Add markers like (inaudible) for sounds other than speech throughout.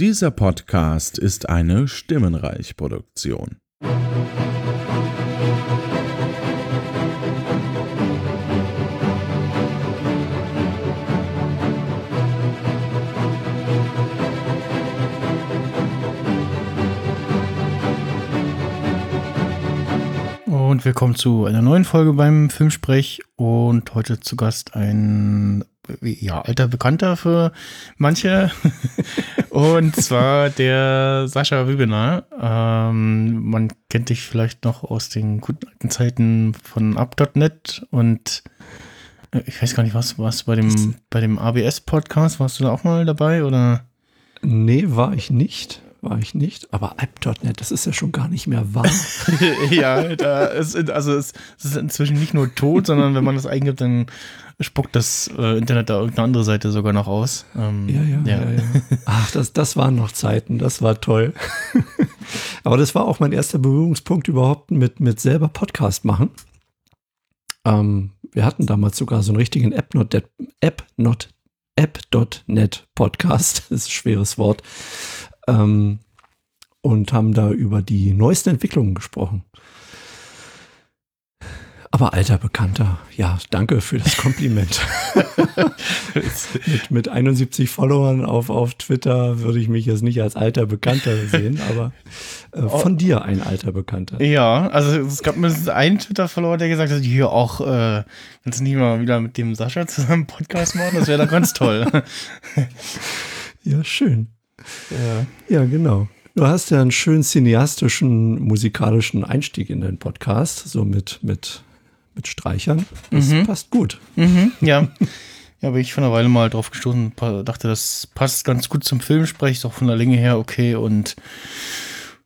Dieser Podcast ist eine Stimmenreich-Produktion. Und willkommen zu einer neuen Folge beim Filmsprech und heute zu Gast ein ja, alter Bekannter für manche. (laughs) und zwar der Sascha Wübener. Ähm, man kennt dich vielleicht noch aus den guten alten Zeiten von Up.net und äh, ich weiß gar nicht, was warst du bei dem, bei dem ABS-Podcast? Warst du da auch mal dabei oder? Nee, war ich nicht war ich nicht. Aber App.net, das ist ja schon gar nicht mehr wahr. (laughs) ja, da ist, also es, ist inzwischen nicht nur tot, sondern wenn man das eingibt, dann spuckt das äh, Internet da irgendeine andere Seite sogar noch aus. Ähm, ja, ja, ja, ja, Ach, das, das waren noch Zeiten, das war toll. (laughs) Aber das war auch mein erster Berührungspunkt überhaupt mit, mit selber Podcast machen. Ähm, wir hatten damals sogar so einen richtigen App.net App App.net Podcast, (laughs) das ist ein schweres Wort, ähm, und haben da über die neuesten Entwicklungen gesprochen. Aber alter Bekannter, ja, danke für das Kompliment. (laughs) mit, mit 71 Followern auf, auf Twitter würde ich mich jetzt nicht als alter Bekannter sehen, aber äh, oh. von dir ein alter Bekannter. Ja, also es gab mindestens einen Twitter-Follower, der gesagt hat, hier auch, äh, kannst du nicht mal wieder mit dem Sascha zusammen Podcast machen? Das wäre doch ganz toll. (laughs) ja, schön. Ja. ja, genau. Du hast ja einen schönen cineastischen, musikalischen Einstieg in den Podcast, so mit, mit, mit Streichern. Das mhm. passt gut. Mhm, ja. Ja, bin ich von einer Weile mal drauf gestoßen, dachte, das passt ganz gut zum Film, spreche ich auch von der Länge her okay und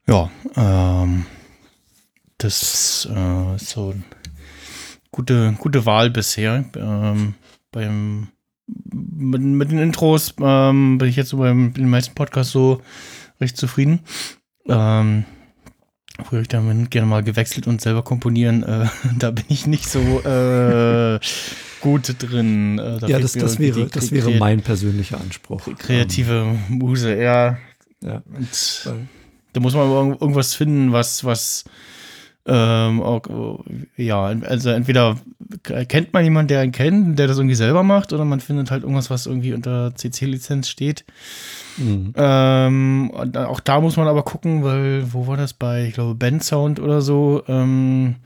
ja, ähm, das äh, ist so eine gute, gute Wahl bisher. Ähm, beim mit, mit den Intros ähm, bin ich jetzt so beim den meisten Podcasts so recht zufrieden. Ähm, Früher ich damit gerne mal gewechselt und selber komponieren. Äh, (laughs) da bin ich nicht so äh, gut drin. Äh, da ja, das, das wäre, das wäre mein persönlicher Anspruch. Kreative Muse, ja. ja. Und da muss man irgendwas finden, was, was ähm, auch, ja, also entweder kennt man jemanden, der einen kennt, der das irgendwie selber macht, oder man findet halt irgendwas, was irgendwie unter CC-Lizenz steht. Mhm. Ähm, auch da muss man aber gucken, weil, wo war das bei, ich glaube, Band Sound oder so, ähm,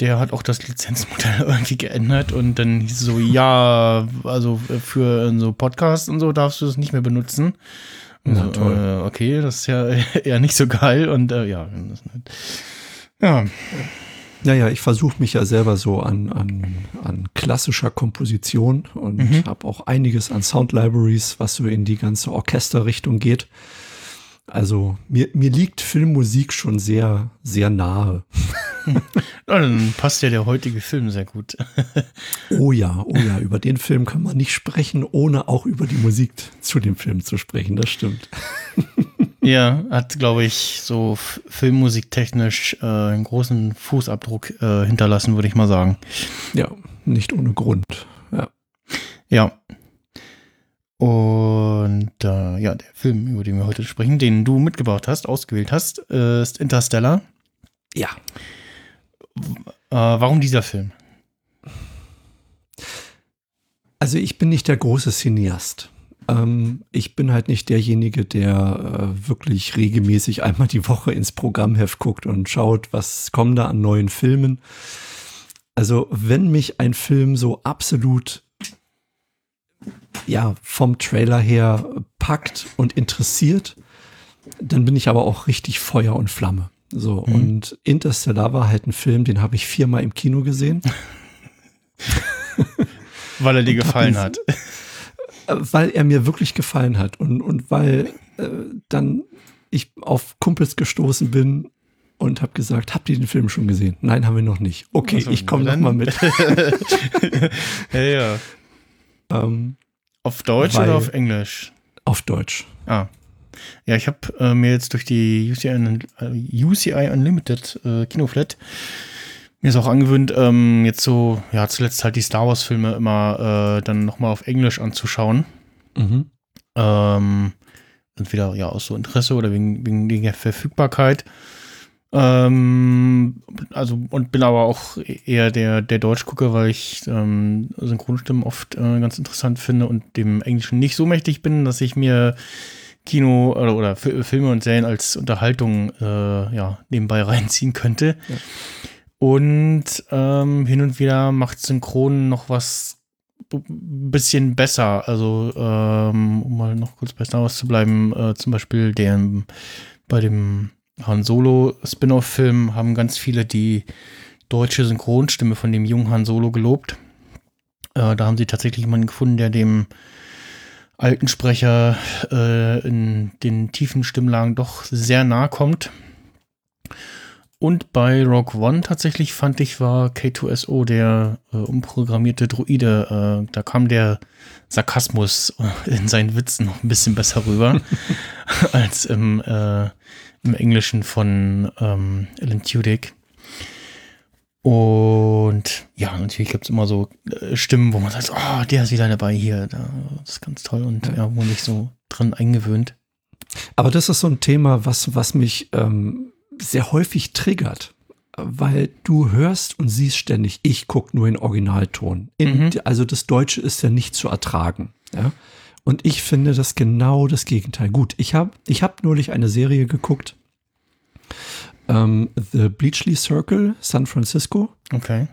der hat auch das Lizenzmodell (laughs) irgendwie geändert und dann hieß es so, ja, also für so Podcasts und so darfst du das nicht mehr benutzen. Na, so, toll. Äh, okay, das ist ja (laughs) eher nicht so geil und äh, ja, das ist nicht ja. Naja, ich versuche mich ja selber so an, an, an klassischer Komposition und mhm. habe auch einiges an Sound Libraries, was so in die ganze Orchesterrichtung geht. Also mir, mir liegt Filmmusik schon sehr, sehr nahe. (laughs) Dann passt ja der heutige Film sehr gut. (laughs) oh ja, oh ja, über den Film kann man nicht sprechen, ohne auch über die Musik zu dem Film zu sprechen. Das stimmt. (laughs) Ja, hat, glaube ich, so filmmusiktechnisch äh, einen großen Fußabdruck äh, hinterlassen, würde ich mal sagen. Ja, nicht ohne Grund. Ja. Ja. Und äh, ja, der Film, über den wir heute sprechen, den du mitgebracht hast, ausgewählt hast, ist Interstellar. Ja. Äh, warum dieser Film? Also ich bin nicht der große Cineast. Ähm, ich bin halt nicht derjenige, der äh, wirklich regelmäßig einmal die Woche ins Programmheft guckt und schaut, was kommen da an neuen Filmen. Also wenn mich ein Film so absolut ja vom Trailer her packt und interessiert, dann bin ich aber auch richtig Feuer und Flamme. So mhm. und Interstellar war halt ein Film, den habe ich viermal im Kino gesehen. (laughs) Weil er dir gefallen hat (laughs) weil er mir wirklich gefallen hat und, und weil äh, dann ich auf Kumpels gestoßen bin und habe gesagt, habt ihr den Film schon gesehen? Nein, haben wir noch nicht. Okay, also, ich komme noch mal mit. (laughs) ja, ja. Ähm, auf Deutsch weil, oder auf Englisch? Auf Deutsch. Ah. Ja, ich habe äh, mir jetzt durch die UCI, äh, UCI Unlimited äh, Kinoflat mir ist auch angewöhnt, ähm, jetzt so, ja, zuletzt halt die Star Wars-Filme immer äh, dann nochmal auf Englisch anzuschauen. Mhm. Ähm, entweder ja aus so Interesse oder wegen, wegen der Verfügbarkeit. Ähm, also und bin aber auch eher der, der Deutschgucker, weil ich ähm, Synchronstimmen oft äh, ganz interessant finde und dem Englischen nicht so mächtig bin, dass ich mir Kino oder, oder Filme und Serien als Unterhaltung äh, ja, nebenbei (laughs) reinziehen könnte. Ja. Und ähm, hin und wieder macht Synchron noch was ein bisschen besser. Also, ähm, um mal noch kurz bei Star Wars zu bleiben, äh, zum Beispiel der, bei dem Han Solo Spin-off-Film haben ganz viele die deutsche Synchronstimme von dem jungen Han Solo gelobt. Äh, da haben sie tatsächlich jemanden gefunden, der dem alten Sprecher äh, in den tiefen Stimmlagen doch sehr nah kommt. Und bei Rogue One tatsächlich fand ich, war K2SO der äh, umprogrammierte Druide. Äh, da kam der Sarkasmus in seinen Witzen noch ein bisschen besser rüber (laughs) als im, äh, im Englischen von ähm, Alan Tudyk. Und ja, natürlich gibt es immer so äh, Stimmen, wo man sagt, oh, der ist wieder dabei hier. Das ist ganz toll und ja, wo man sich so dran eingewöhnt. Aber das ist so ein Thema, was, was mich ähm, sehr häufig triggert, weil du hörst und siehst ständig, ich gucke nur in Originalton. In, mhm. Also das Deutsche ist ja nicht zu ertragen. Ja? Und ich finde das genau das Gegenteil. Gut, ich habe ich hab neulich eine Serie geguckt, ähm, The Bleachley Circle, San Francisco. Okay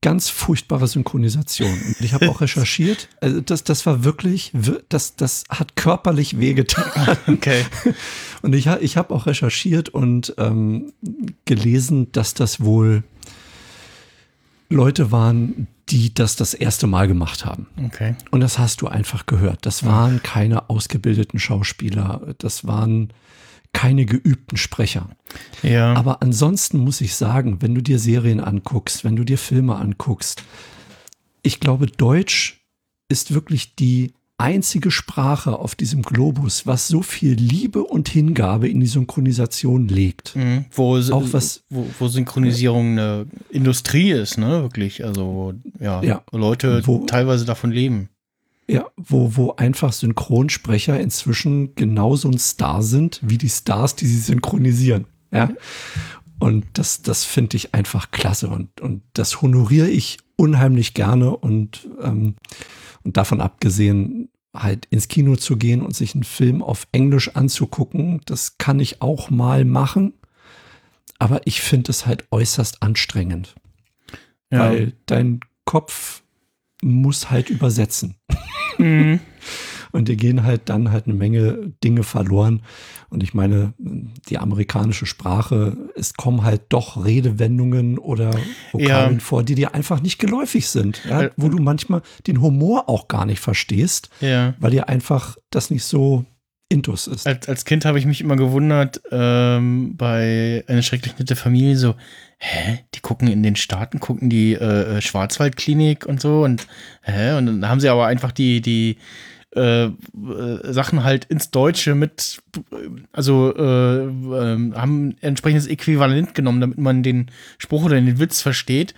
ganz furchtbare Synchronisation. Und ich habe auch (laughs) recherchiert. Also das, das war wirklich, das, das hat körperlich wehgetan. Okay. (laughs) Und ich, ich habe auch recherchiert und ähm, gelesen, dass das wohl Leute waren, die das das erste Mal gemacht haben. Okay. Und das hast du einfach gehört. Das waren keine ausgebildeten Schauspieler. Das waren keine geübten Sprecher. Ja. Aber ansonsten muss ich sagen, wenn du dir Serien anguckst, wenn du dir Filme anguckst, ich glaube, Deutsch ist wirklich die einzige Sprache auf diesem Globus, was so viel Liebe und Hingabe in die Synchronisation legt. Mhm. Wo, Auch was, wo, wo Synchronisierung eine Industrie ist, ne? Wirklich. Also, ja, ja Leute wo, teilweise davon leben. Ja, wo, wo einfach Synchronsprecher inzwischen genauso ein Star sind wie die Stars, die sie synchronisieren. Ja. Und das, das finde ich einfach klasse und, und das honoriere ich unheimlich gerne und, ähm, und davon abgesehen, halt ins Kino zu gehen und sich einen Film auf Englisch anzugucken, das kann ich auch mal machen. Aber ich finde es halt äußerst anstrengend. Ja. Weil dein Kopf muss halt übersetzen. (laughs) Mhm. Und dir gehen halt dann halt eine Menge Dinge verloren. Und ich meine, die amerikanische Sprache, es kommen halt doch Redewendungen oder Vokabeln ja. vor, die dir einfach nicht geläufig sind. Ja? Äh, wo du manchmal den Humor auch gar nicht verstehst, ja. weil dir einfach das nicht so Intus ist. Als, als Kind habe ich mich immer gewundert, ähm, bei einer schrecklich nette Familie so, hä, die gucken in den Staaten, gucken die äh, äh, Schwarzwaldklinik und so und hä, und dann haben sie aber einfach die, die äh, äh Sachen halt ins Deutsche mit, also äh, äh, haben entsprechendes Äquivalent genommen, damit man den Spruch oder den Witz versteht.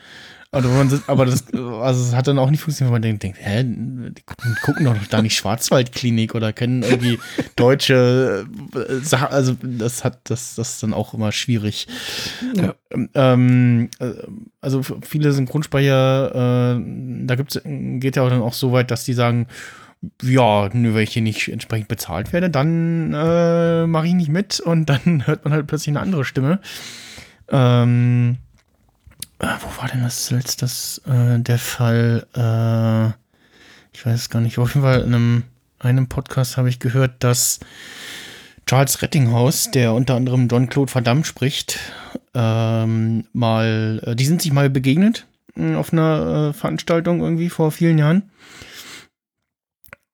Aber das, also es hat dann auch nicht funktioniert, weil man denkt, hä, die gucken, gucken doch da nicht Schwarzwaldklinik oder kennen irgendwie deutsche äh, Sachen. Also das hat das, das ist dann auch immer schwierig. Ja. Ähm, äh, also viele Synchronsprecher, äh, da gibt's, geht ja auch dann auch so weit, dass die sagen, ja, nur weil ich hier nicht entsprechend bezahlt werde, dann äh, mache ich nicht mit und dann (laughs) hört man halt plötzlich eine andere Stimme. Ähm, äh, wo war denn das zuletzt das, äh, der Fall? Äh, ich weiß gar nicht. Auf jeden Fall in einem, einem Podcast habe ich gehört, dass Charles Rettinghaus, der unter anderem John Claude Van spricht, ähm, mal, äh, die sind sich mal begegnet äh, auf einer äh, Veranstaltung irgendwie vor vielen Jahren.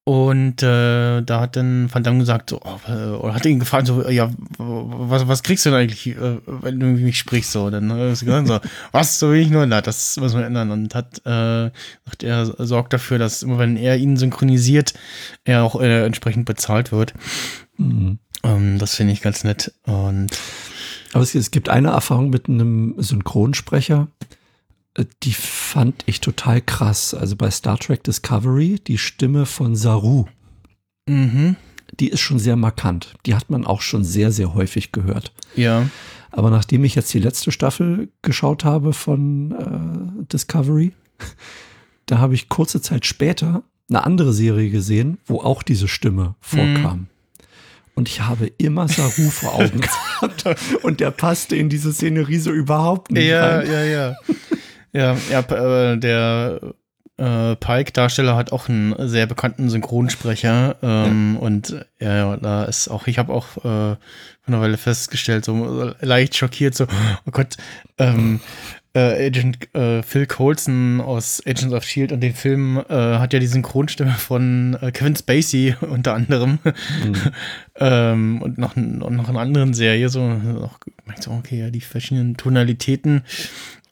Und äh, da hat dann Van Damme gesagt, so, oh, äh, oder hat ihn gefragt, so, ja, was, was kriegst du denn eigentlich, äh, wenn du mich sprichst? So, dann hat er gesagt, so, (laughs) was, so will ich nur, na, das muss man ändern. Und hat, äh, sagt, er sorgt dafür, dass immer wenn er ihn synchronisiert, er auch äh, entsprechend bezahlt wird. Mhm. Ähm, das finde ich ganz nett. Und aber es, es gibt eine Erfahrung mit einem Synchronsprecher, die fand ich total krass. Also bei Star Trek Discovery, die Stimme von Saru. Mhm. die ist schon sehr markant. Die hat man auch schon sehr, sehr häufig gehört. Ja. Aber nachdem ich jetzt die letzte Staffel geschaut habe von äh, Discovery, (laughs) da habe ich kurze Zeit später eine andere Serie gesehen, wo auch diese Stimme vorkam. Mhm. Und ich habe immer Saru vor Augen (laughs) gehabt. Und der passte in diese Szenerie so überhaupt nicht. Ja, rein. ja, ja. (laughs) Ja, ja, äh, der äh, Pike-Darsteller hat auch einen sehr bekannten Synchronsprecher. Ähm, ja. Und ja, da ist auch, ich habe auch äh, eine Weile festgestellt, so leicht schockiert, so, oh Gott, ähm, äh, Agent äh, Phil Coulson aus Agents of Shield und den Film äh, hat ja die Synchronstimme von äh, Kevin Spacey (laughs) unter anderem mhm. (laughs) ähm, und noch, noch in anderen Serie so, auch, so okay ja die verschiedenen Tonalitäten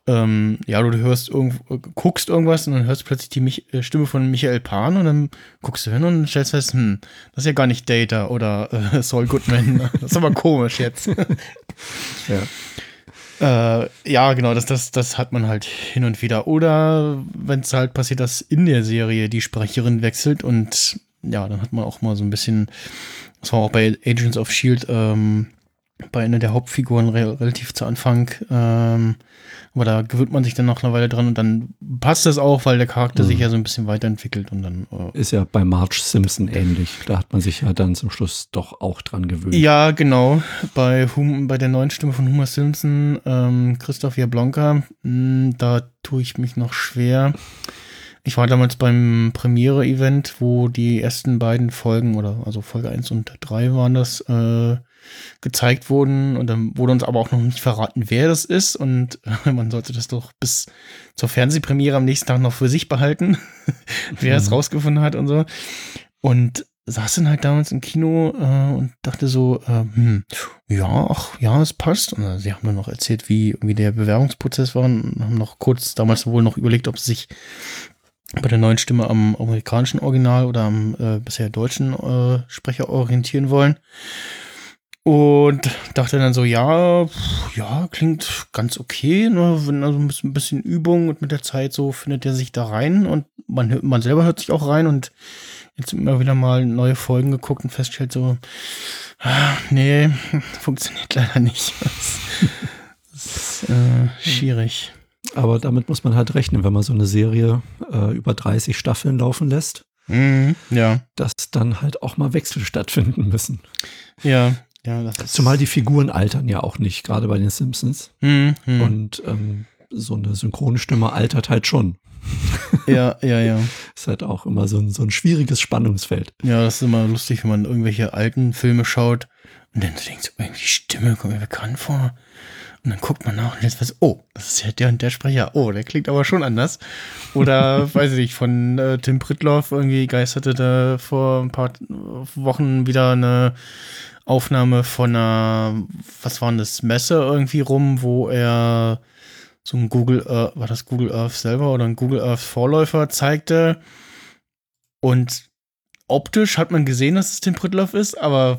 ähm, ja, du hörst irgendwo, guckst irgendwas und dann hörst du plötzlich die Mich äh, Stimme von Michael Pan und dann guckst du hin und stellst fest, hm, das ist ja gar nicht Data oder äh, Saul Goodman. (laughs) das ist aber komisch jetzt. (laughs) ja. Äh, ja, genau, das, das, das hat man halt hin und wieder. Oder wenn es halt passiert, dass in der Serie die Sprecherin wechselt und ja, dann hat man auch mal so ein bisschen, das war auch bei Agents of Shield, ähm, bei einer der Hauptfiguren re relativ zu Anfang. Ähm, aber da gewöhnt man sich dann noch eine Weile dran und dann passt das auch, weil der Charakter mhm. sich ja so ein bisschen weiterentwickelt und dann. Äh ist ja bei Marge Simpson ähnlich. Da hat man sich ja dann zum Schluss doch auch dran gewöhnt. Ja, genau. Bei, hum bei der neuen Stimme von Homer Simpson, ähm, Christoph Jablonka, mh, hm, da tue ich mich noch schwer. Ich war damals beim Premiere-Event, wo die ersten beiden Folgen, oder also Folge 1 und 3 waren das, äh, gezeigt wurden. Und dann wurde uns aber auch noch nicht verraten, wer das ist. Und äh, man sollte das doch bis zur Fernsehpremiere am nächsten Tag noch für sich behalten, (laughs) wer es mhm. rausgefunden hat und so. Und saß dann halt damals im Kino äh, und dachte so, äh, hm, ja, ach, ja, es passt. Und äh, sie haben dann noch erzählt, wie, wie der Bewerbungsprozess war und haben noch kurz damals wohl noch überlegt, ob sie sich bei der neuen Stimme am amerikanischen Original oder am äh, bisher deutschen äh, Sprecher orientieren wollen. Und dachte dann so, ja, ja, klingt ganz okay, ne? wenn also ein bisschen, Übung und mit der Zeit so findet er sich da rein und man, man selber hört sich auch rein und jetzt immer wieder mal neue Folgen geguckt und feststellt so, ah, nee, (laughs) funktioniert leider nicht. (laughs) Das, ist äh, schwierig. Aber damit muss man halt rechnen, wenn man so eine Serie äh, über 30 Staffeln laufen lässt. Mhm, ja. Dass dann halt auch mal Wechsel stattfinden müssen. Ja, ja, das ist Zumal die Figuren altern ja auch nicht, gerade bei den Simpsons. Mhm, mh. Und ähm, so eine Synchronstimme altert halt schon. (laughs) Ja, ja, ja. ist halt auch immer so ein, so ein schwieriges Spannungsfeld. Ja, das ist immer lustig, wenn man irgendwelche alten Filme schaut und dann denkt, so, irgendwie die Stimme kommt mir bekannt vor. Und dann guckt man nach und jetzt weiß, oh, das ist ja der und der Sprecher. Oh, der klingt aber schon anders. Oder, (laughs) weiß ich nicht, von äh, Tim Pritloff irgendwie geisterte da vor ein paar Wochen wieder eine Aufnahme von einer, was war das, Messe irgendwie rum, wo er so ein Google Earth, war das Google Earth selber oder ein Google Earth Vorläufer zeigte. Und optisch hat man gesehen, dass es Tim Pritloff ist, aber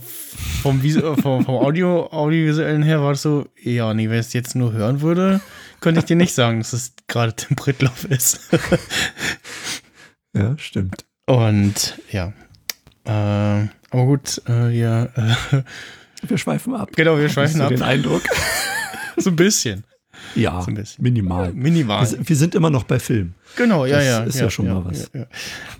vom, vom, vom Audio, Audiovisuellen her war es so, ja, nee, wenn ich es jetzt nur hören würde, könnte ich dir nicht sagen, dass es gerade Tim Pritloff ist. ja, stimmt. Und ja, äh, aber gut, äh, ja. Äh, wir schweifen ab. Genau, wir schweifen ab. den Eindruck. so ein bisschen. Ja, so ein bisschen. minimal. Minimal. Wir, wir, sind immer noch bei Film. Genau, ja, das ja. Ist ja, ja schon ja, mal was. Ja,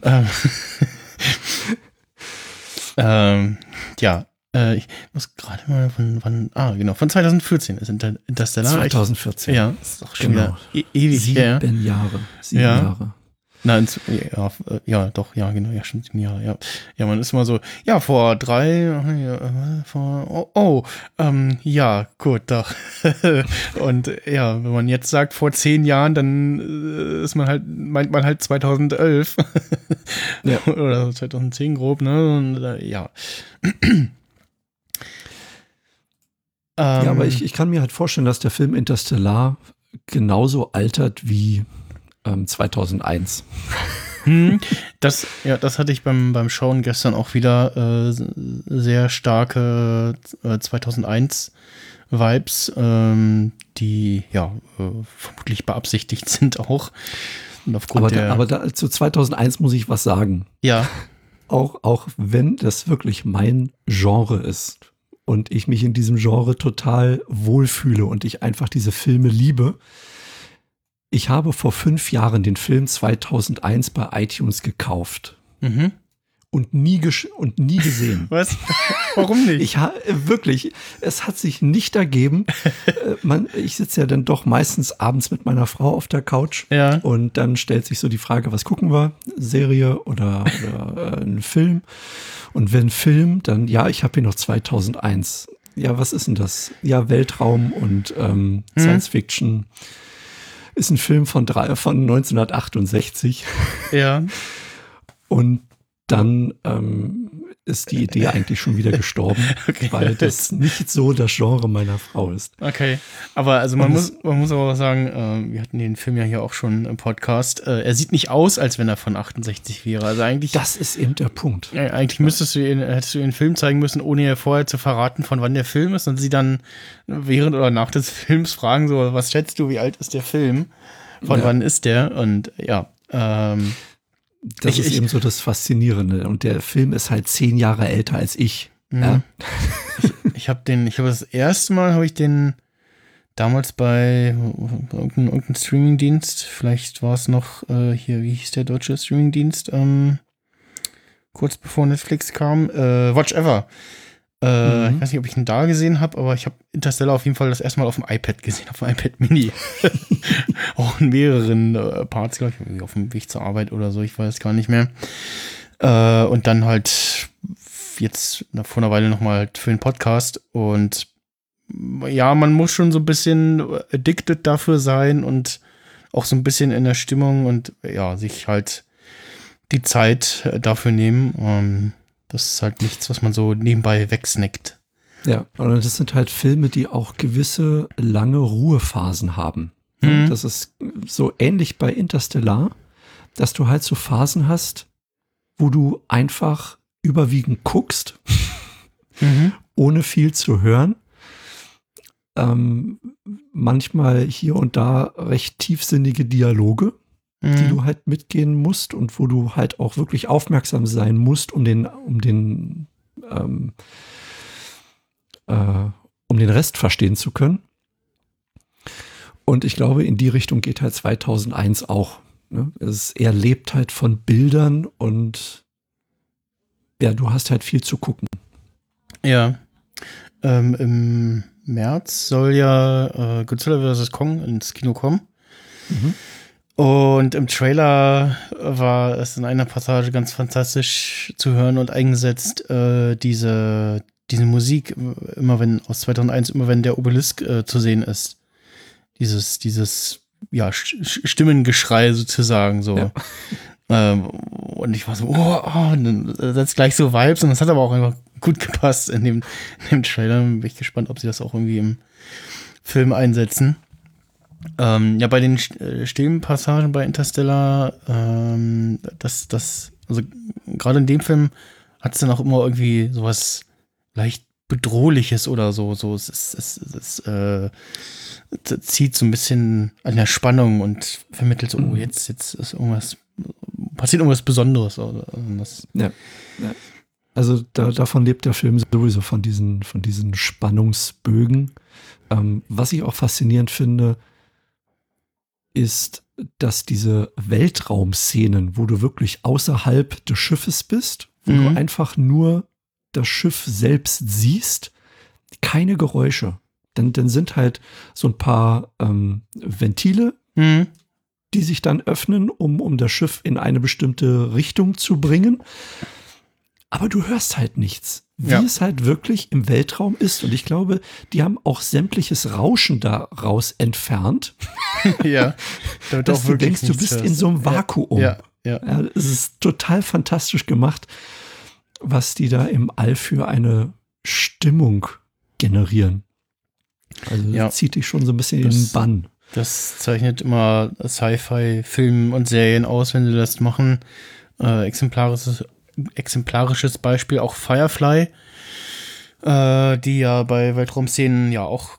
ähm, (laughs) (laughs) ähm, ja, äh, ich muss gerade mal von wann, ah, genau, von 2014 ist Inter Interstellar. 2014. Ja, ist auch schon genau. wieder e ewig Sieben her. Jahre. Sieben ja. Jahre. Nein, ja, ja, doch, ja, genau, ja, stimmt, ja, ja. Ja, man ist immer so, ja, vor drei, ja, vor, oh, oh ähm, ja, gut, doch. (laughs) Und ja, wenn man jetzt sagt, vor zehn Jahren, dann äh, ist man halt, meint man halt 2011. (laughs) ja. Oder 2010 grob, ne, und äh, ja. ja, aber ich, ich kann mir halt vorstellen, dass der Film Interstellar genauso altert wie ähm, 2001. Hm, das, ja, das hatte ich beim, beim Schauen gestern auch wieder äh, sehr starke äh, 2001 Vibes, ähm, die ja äh, vermutlich beabsichtigt (laughs) sind auch. aber, da, aber da, zu 2001 muss ich was sagen. Ja. (laughs) auch, auch wenn das wirklich mein Genre ist und ich mich in diesem Genre total wohlfühle und ich einfach diese Filme liebe. Ich habe vor fünf Jahren den Film 2001 bei iTunes gekauft. Mhm und nie, und nie gesehen. (laughs) Was? Warum nicht? Ich habe wirklich, es hat sich nicht ergeben. (laughs) Äh, man, ich sitze ja dann doch meistens abends mit meiner Frau auf der Couch ja. und dann stellt sich so die Frage, was gucken wir? Serie oder, oder äh, ein Film? Und wenn Film, dann ja, ich habe hier noch 2001. Ja, was ist denn das? Ja, Weltraum und ähm, hm. Science Fiction. Ist ein Film von, drei, von 1968. Ja. Und dann ähm, ist die Idee eigentlich schon wieder gestorben, (laughs) okay. weil das nicht so das Genre meiner Frau ist. Okay, aber also man, muss, man muss aber auch sagen, äh, wir hatten den Film ja hier auch schon im Podcast, äh, er sieht nicht aus, als wenn er von 68 wäre. Also eigentlich. Das ist eben der Punkt. Äh, eigentlich müsstest du ihn, hättest du den Film zeigen müssen, ohne ihr vorher zu verraten, von wann der Film ist und sie dann während oder nach des (laughs) Films fragen, so, was schätzt du, wie alt ist der Film? Von ja. wann ist der? Und ja, ähm, das ich, ist ich, eben so das Faszinierende. Und der Film ist halt zehn Jahre älter als ich. Mhm. Ja. ich, ich habe den, ich habe das erste Mal habe ich den damals bei irgendeinem irgendein Streamingdienst, vielleicht war es noch äh, hier, wie hieß der deutsche Streamingdienst, ähm, kurz bevor Netflix kam, äh, Watch Ever. Äh, mhm. Ich weiß nicht, ob ich ihn da gesehen habe, aber ich habe Interstellar auf jeden Fall das erste Mal auf dem iPad gesehen, auf dem iPad Mini. (laughs) (laughs) Auch in mehreren äh, Parts, glaube ich, auf dem Weg zur Arbeit oder so, ich weiß gar nicht mehr. Äh, und dann halt jetzt vor einer Weile nochmal halt für den Podcast und ja, man muss schon so ein bisschen addicted dafür sein und auch so ein bisschen in der Stimmung und ja, sich halt die Zeit dafür nehmen. Ähm, das ist halt nichts, was man so nebenbei wegsnackt. Ja, und das sind halt Filme, die auch gewisse lange Ruhephasen haben. Mhm. Das ist so ähnlich bei Interstellar, dass du halt so Phasen hast, wo du einfach überwiegend guckst, mhm. ohne viel zu hören. Ähm, manchmal hier und da recht tiefsinnige Dialoge mhm. die du halt mitgehen musst und wo du halt auch wirklich aufmerksam sein musst, um den, um den, ähm, äh, um den Rest verstehen zu können. Und ich glaube, in die Richtung geht halt 2001 auch. Ne? Es, er lebt halt von Bildern und ja, du hast halt viel zu gucken. Ja. Ähm, Im März soll ja äh, Godzilla vs. Kong ins Kino kommen. Mhm. Und im Trailer war es in einer Passage ganz fantastisch zu hören und eingesetzt, äh, diese, diese Musik, immer wenn, aus 2001, immer wenn der Obelisk äh, zu sehen ist. Dieses, dieses, ja, Stimmengeschrei sozusagen, so. Ja. (laughs) Ähm, und ich war so, oh, oh, dann setzt gleich so Vibes und das hat aber auch einfach gut gepasst in dem, in dem Trailer. Bin ich gespannt, ob sie das auch irgendwie im Film einsetzen. Ähm, ja, bei den äh, stillen Passagen bei Interstellar, ähm, das, das, also gerade in dem Film hat es dann auch immer irgendwie sowas leicht Bedrohliches oder so. so es, es, es, es äh, zieht so ein bisschen an der Spannung und vermittelt so, oh, mhm. jetzt, jetzt ist irgendwas, passiert irgendwas Besonderes. Das, ja. ja. Also da, davon lebt der Film sowieso von diesen, von diesen Spannungsbögen. Ähm, was ich auch faszinierend finde, ist, dass diese Weltraumszenen, wo du wirklich außerhalb des Schiffes bist, wo mhm. du einfach nur das Schiff selbst siehst, keine Geräusche. Dann, dann sind halt so ein paar ähm, Ventile, mhm. die sich dann öffnen, um, um das Schiff in eine bestimmte Richtung zu bringen. Aber du hörst halt nichts wie ja. es halt wirklich im Weltraum ist. Und ich glaube, die haben auch sämtliches Rauschen daraus entfernt. (laughs) ja. (laughs) Dass du denkst, du bist in so einem Vakuum. Ja, ja. ja. Es ist total fantastisch gemacht, was die da im All für eine Stimmung generieren. Also das ja. zieht dich schon so ein bisschen das, in den Bann. Das zeichnet immer Sci-Fi-Filme und Serien aus, wenn sie das machen. Äh, exemplarisches exemplarisches Beispiel auch Firefly, äh, die ja bei Weltraumszenen ja auch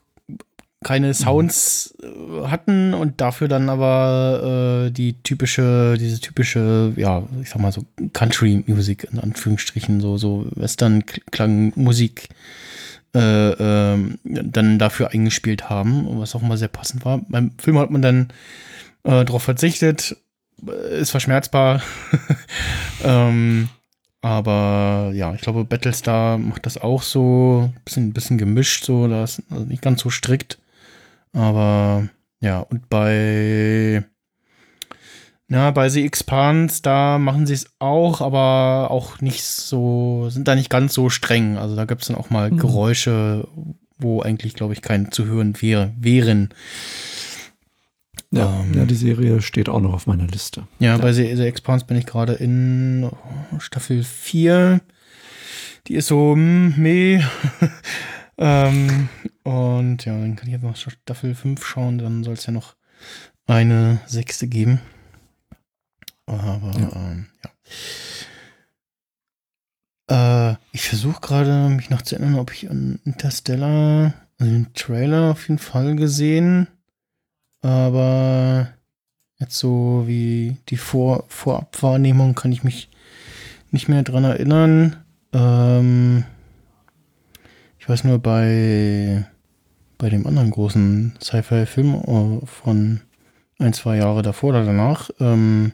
keine Sounds äh, hatten und dafür dann aber äh, die typische, diese typische, ja, ich sag mal so Country Music in Anführungsstrichen, so, so Western-Klang-Musik äh, ähm, dann dafür eingespielt haben, was auch mal sehr passend war. Beim Film hat man dann äh, darauf verzichtet, ist verschmerzbar. (laughs) ähm, aber ja, ich glaube, Battlestar macht das auch so, bisschen, bisschen gemischt, so, das also nicht ganz so strikt. Aber ja, und bei ja, bei The Expanse, da machen sie es auch, aber auch nicht so, sind da nicht ganz so streng. Also da gibt es dann auch mal mhm. Geräusche, wo eigentlich, glaube ich, kein zu hören wäre, wären. Ja, ähm, ja, die Serie steht auch noch auf meiner Liste. Ja, ja. bei The, The Expanse bin ich gerade in Staffel 4. Die ist so, hm, meh. (laughs) ähm, und ja, dann kann ich jetzt noch Staffel 5 schauen, dann soll es ja noch eine sechste geben. Aber ja. Ähm, ja. Äh, ich versuche gerade mich noch zu erinnern, ob ich an Interstellar, also den Trailer auf jeden Fall gesehen, aber jetzt so wie die Vor Vorabwahrnehmung kann ich mich nicht mehr dran erinnern. Ähm, ich weiß nur bei bei dem anderen großen Sci-Fi-Film äh, von ein, zwei Jahre davor oder danach, ähm,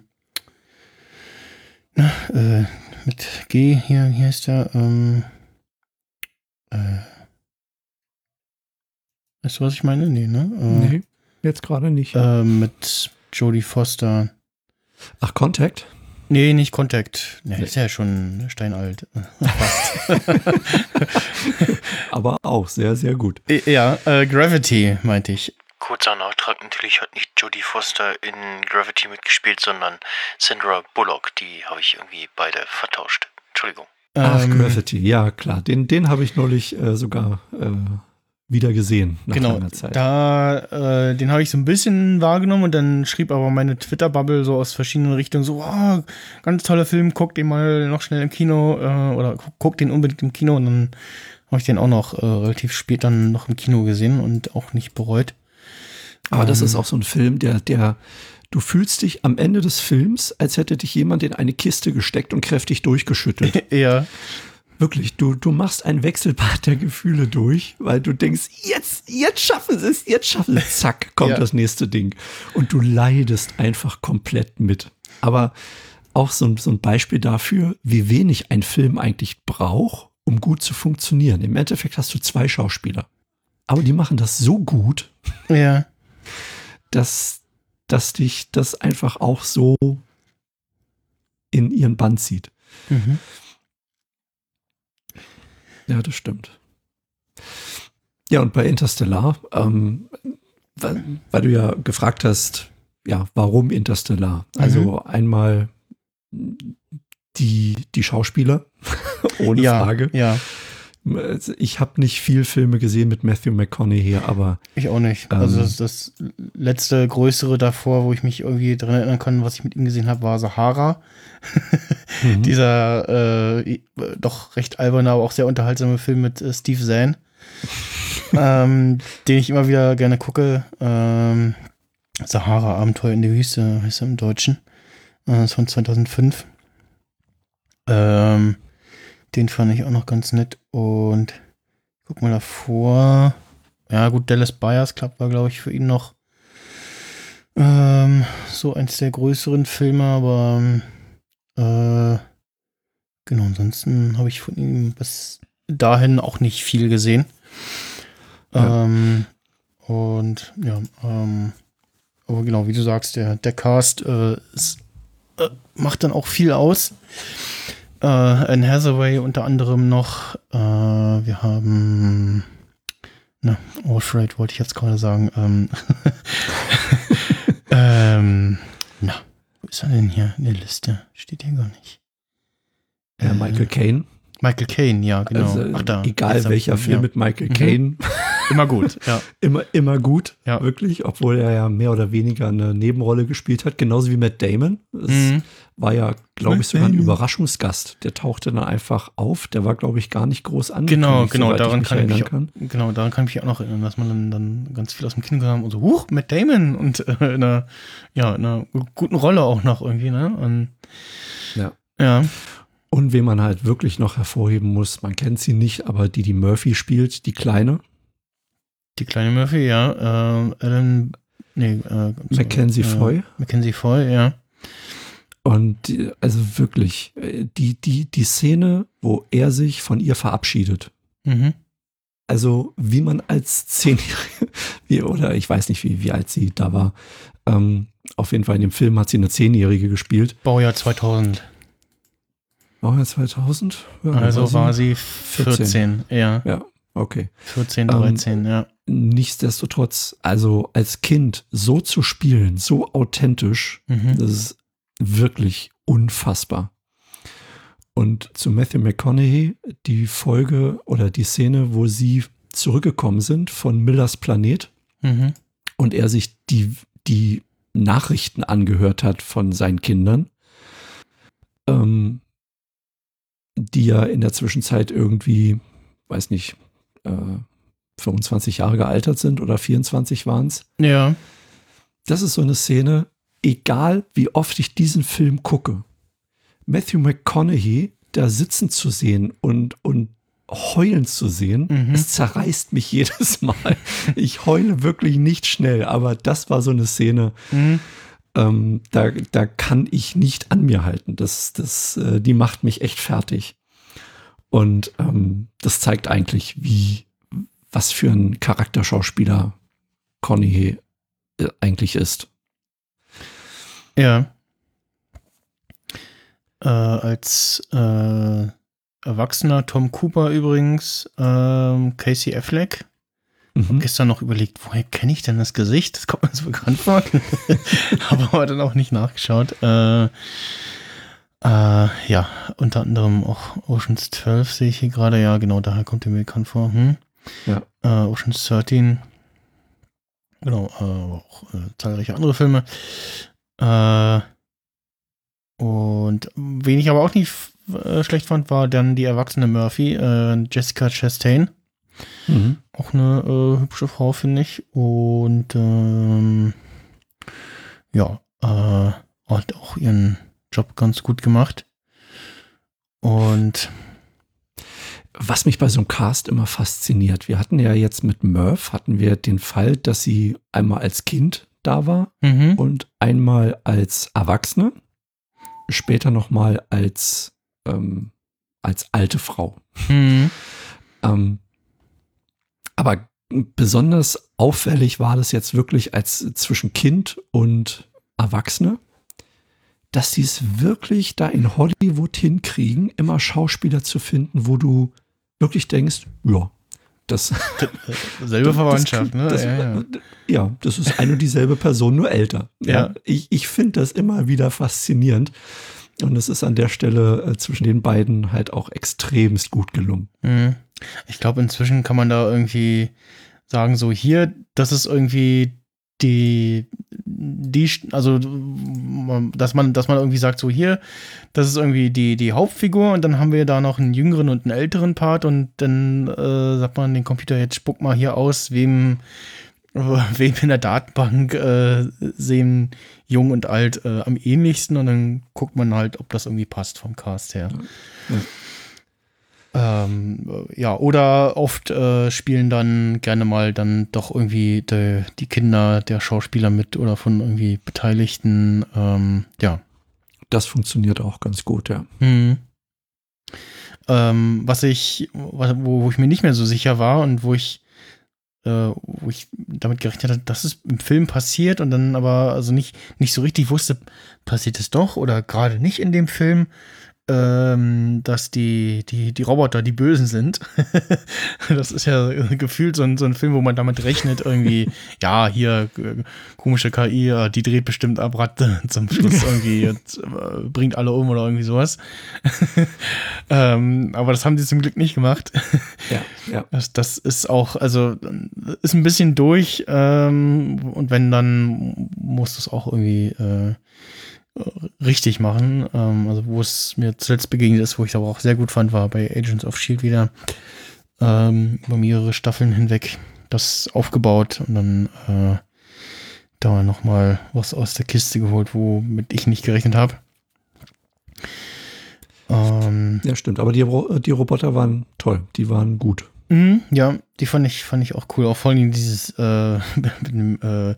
na, äh, mit G hier, hier ist der, ähm, äh, weißt du, was ich meine? Nee, ne? Äh, nee, jetzt gerade nicht. Äh, mit Jodie Foster. Ach, Contact? Nee, nicht Contact. Nee, nee. ist ja schon steinalt. (laughs) (laughs) Aber auch sehr, sehr gut. Ja, äh, Gravity meinte ich. Kurzer Nachtrag, natürlich hat nicht Jodie Foster in Gravity mitgespielt, sondern Sandra Bullock. Die habe ich irgendwie beide vertauscht. Entschuldigung. Ach, ähm, Gravity, ja klar. Den, den habe ich neulich äh, sogar äh, wieder gesehen nach genau, langer Zeit. Da, äh, den habe ich so ein bisschen wahrgenommen und dann schrieb aber meine Twitter-Bubble so aus verschiedenen Richtungen so, oh, ganz toller Film, guck den mal noch schnell im Kino äh, oder guck, den unbedingt im Kino und dann habe ich den auch noch äh, relativ spät dann noch im Kino gesehen und auch nicht bereut. Aber das ist ähm. auch so ein Film, der, der, du fühlst dich am Ende des Films, als hätte dich jemand in eine Kiste gesteckt und kräftig durchgeschüttelt. (laughs) ja. Wirklich, du, du machst ein Wechselbad der Gefühle durch, weil du denkst, jetzt, jetzt schaffen sie es, jetzt schaffen sie es. Zack, kommt ja. das nächste Ding. Und du leidest einfach komplett mit. Aber auch so, so ein Beispiel dafür, wie wenig ein Film eigentlich braucht, um gut zu funktionieren. Im Endeffekt hast du zwei Schauspieler. Aber die machen das so gut. Ja dass, dass dich das einfach auch so in ihren Band zieht. Mhm. Ja, das stimmt. Ja, und bei Interstellar, ähm, weil, weil, du ja gefragt hast, ja, warum Interstellar? Also mhm. einmal die, die Schauspieler, (laughs) ohne ja, Frage. Ja. Ich habe nicht viel Filme gesehen mit Matthew McConaughey, aber. Ich auch nicht. Also ähm, das, das, letzte größere davor, wo ich mich irgendwie dran erinnern kann, was ich mit ihm gesehen habe, war Sahara. (laughs) mhm. Dieser äh, doch recht alberne, aber auch sehr unterhaltsame Film mit äh, Steve Zahn. (laughs) ähm, den ich immer wieder gerne gucke. Ähm, Sahara, Abenteuer in der Wüste heißt er im Deutschen. Äh, das ist von 2005. Ähm, den fand ich auch noch ganz nett. Und guck mal davor. Ja, gut, Dallas Buyers Club war, glaube ich, für ihn noch ähm, so eins der größeren Filme, aber äh, genau, ansonsten habe ich von ihm bis dahin auch nicht viel gesehen. Ja. Ähm, und ja, ähm, aber genau, wie du sagst, der, der Cast äh, ist, äh, macht dann auch viel aus. Äh, Anne Hathaway unter anderem noch. Äh, wir haben. Na, Alfred wollte ich jetzt gerade sagen. Ähm, (laughs) ähm, na, wo ist er denn hier in der Liste? Steht hier gar nicht. Ja, äh, Michael Caine. Michael Caine, ja, genau. Also, Ach, da, egal welcher Film ja. mit Michael mhm. Immer gut, ja. (laughs) immer, immer gut, Ja. wirklich, obwohl er ja mehr oder weniger eine Nebenrolle gespielt hat, genauso wie Matt Damon. Es Mhm. war ja, glaube ich, sogar ein. Überraschungsgast. Der tauchte dann einfach auf. Der war, glaube ich, gar nicht groß angekündigt. Genau, genau, daran mich kann ich mich, erinnern kann. genau, daran kann ich mich auch noch erinnern, dass man dann, dann ganz viel aus dem Kino kam und so, huch, Matt Damon und äh, in einer, ja, in einer guten Rolle auch noch irgendwie, ne? Und, Ja. ja. Und wen man halt wirklich noch hervorheben muss, man kennt sie nicht, aber die, die Murphy spielt, die Kleine, Die kleine Murphy, ja. Äh, Ellen, nee, äh, Mackenzie äh, Foy. Mackenzie Foy, ja. Und die, also wirklich, äh, die, die, die Szene, wo er sich von ihr verabschiedet. Mhm. Also, wie man als Zehnjährige, (laughs) wie, oder ich weiß nicht, wie, wie alt sie da war. Ähm, auf jeden Fall in dem Film hat sie eine Zehnjährige gespielt. Baujahr 2000. War ja 2000? Ja, Also war sie 14, ja. Ja, okay. 14, Ähm, 13, ja. Nichtsdestotrotz, also als Kind so zu spielen, so authentisch, Mhm. das ist wirklich unfassbar. Und zu Matthew McConaughey, die Folge oder die Szene, wo sie zurückgekommen sind von Millers Planet Mhm. und er sich die, die Nachrichten angehört hat von seinen Kindern, ähm, die ja in der Zwischenzeit irgendwie, weiß nicht, äh, 25 Jahre gealtert sind oder 24 waren es. Ja. Das ist so eine Szene, egal wie oft ich diesen Film gucke, Matthew McConaughey da sitzen zu sehen und, und heulen zu sehen, Mhm. es zerreißt mich (laughs) jedes Mal. Ich heule wirklich nicht schnell, aber das war so eine Szene, Mhm. ähm, da, da kann ich nicht an mir halten. Das, das, äh, die macht mich echt fertig. Und ähm, das zeigt eigentlich, wie, was für ein Charakterschauspieler Conny äh, eigentlich ist. Ja. Äh, als äh, Erwachsener Tom Cooper übrigens, ähm, Casey Affleck. Mhm. Gestern noch überlegt, woher kenne ich denn das Gesicht? Das kommt mir so bekannt vor. (laughs) (laughs) Aber habe dann auch nicht nachgeschaut. Äh, äh, ja, unter anderem auch Oceans 12 sehe ich hier gerade. Ja, genau, daher kommt er mir bekannt vor. Hm? Ja. Äh, Oceans 13. Genau, äh, auch äh, zahlreiche andere Filme. Äh, und wen ich aber auch nicht äh, schlecht fand, war dann die erwachsene Murphy, äh, Jessica Chastain. Mhm. Auch eine hübsche Frau, finde ich. Und ähm, ja, hat auch ihren Job ganz gut gemacht. Und Was mich bei so einem Cast immer fasziniert, wir hatten ja jetzt mit Murph, hatten wir den Fall, dass sie einmal als Kind da war mhm. und einmal als Erwachsene, später nochmal als, ähm, als alte Frau. Mhm. Ähm, aber besonders auffällig war das jetzt wirklich als zwischen Kind und Erwachsene, dass sie es wirklich da in Hollywood hinkriegen, immer Schauspieler zu finden, wo du wirklich denkst, ja, das, (laughs) selbe das- Verwandtschaft, ne? das, ja, ja. ja, das ist eine und dieselbe Person, nur älter. Ja, Ja. ich, ich finde das immer wieder faszinierend. Und es ist an der Stelle äh, zwischen den beiden halt auch extremst gut gelungen. Mhm. Ich glaube, inzwischen kann man da irgendwie sagen, so hier, das ist irgendwie die, die, also, dass man, dass man irgendwie sagt, so hier, das ist irgendwie die, die Hauptfigur und dann haben wir da noch einen jüngeren und einen älteren Part und dann äh, sagt man den Computer, jetzt spuck mal hier aus, wem, (laughs) wem in der Datenbank äh, sehen jung und alt äh, am ähnlichsten und dann guckt man halt, ob das irgendwie passt vom Cast her. Ähm, äh, ja, oder oft äh, spielen dann gerne mal dann doch irgendwie de, die Kinder der Schauspieler mit oder von irgendwie Beteiligten. Ähm, ja. Das funktioniert auch ganz gut, ja. Hm. Ähm, was ich, wo, wo ich mir nicht mehr so sicher war und wo ich, äh, wo ich damit gerechnet hatte, dass es im Film passiert und dann aber also nicht, nicht so richtig wusste, passiert es doch oder gerade nicht in dem Film, ähm, dass die, die, die Roboter die Bösen sind. (laughs) das ist ja gefühlt so ein, so ein Film, wo man damit rechnet, irgendwie, (laughs) ja, hier äh, komische KI, die dreht bestimmt ab Ratte (laughs) zum Schluss irgendwie und, äh, bringt alle um oder irgendwie sowas. ähm, aber das haben die zum Glück nicht gemacht. ja, ja. Das, das ist auch, also ist ein bisschen durch ähm, und wenn, dann muss das auch irgendwie äh, richtig machen. Ähm, also wo es mir zuletzt begegnet ist, wo ich aber auch sehr gut fand, war bei Agents of Shield wieder ähm, über mehrere Staffeln hinweg das aufgebaut und dann äh, da nochmal was aus der Kiste geholt, womit ich nicht gerechnet habe. Ähm, ja, stimmt. Aber die, die Roboter waren toll. Die waren gut. Mhm, ja, die fand ich, fand ich auch cool. Auch vor allem dieses äh, (laughs) mit dem äh,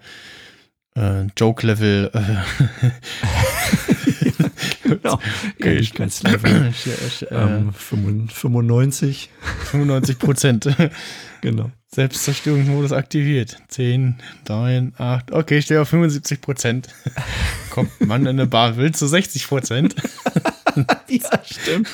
äh, Joke-Level. Äh, (laughs) genau. Ehrlichkeitslevel. (clears throat) ähm, 95. 95 Prozent. (laughs) genau. Selbstzerstörungsmodus aktiviert. 10, 9, 8. Okay, ich stehe auf 75 Prozent. Kommt Mann in eine Bar, will zu 60 Prozent. (laughs) ja, stimmt.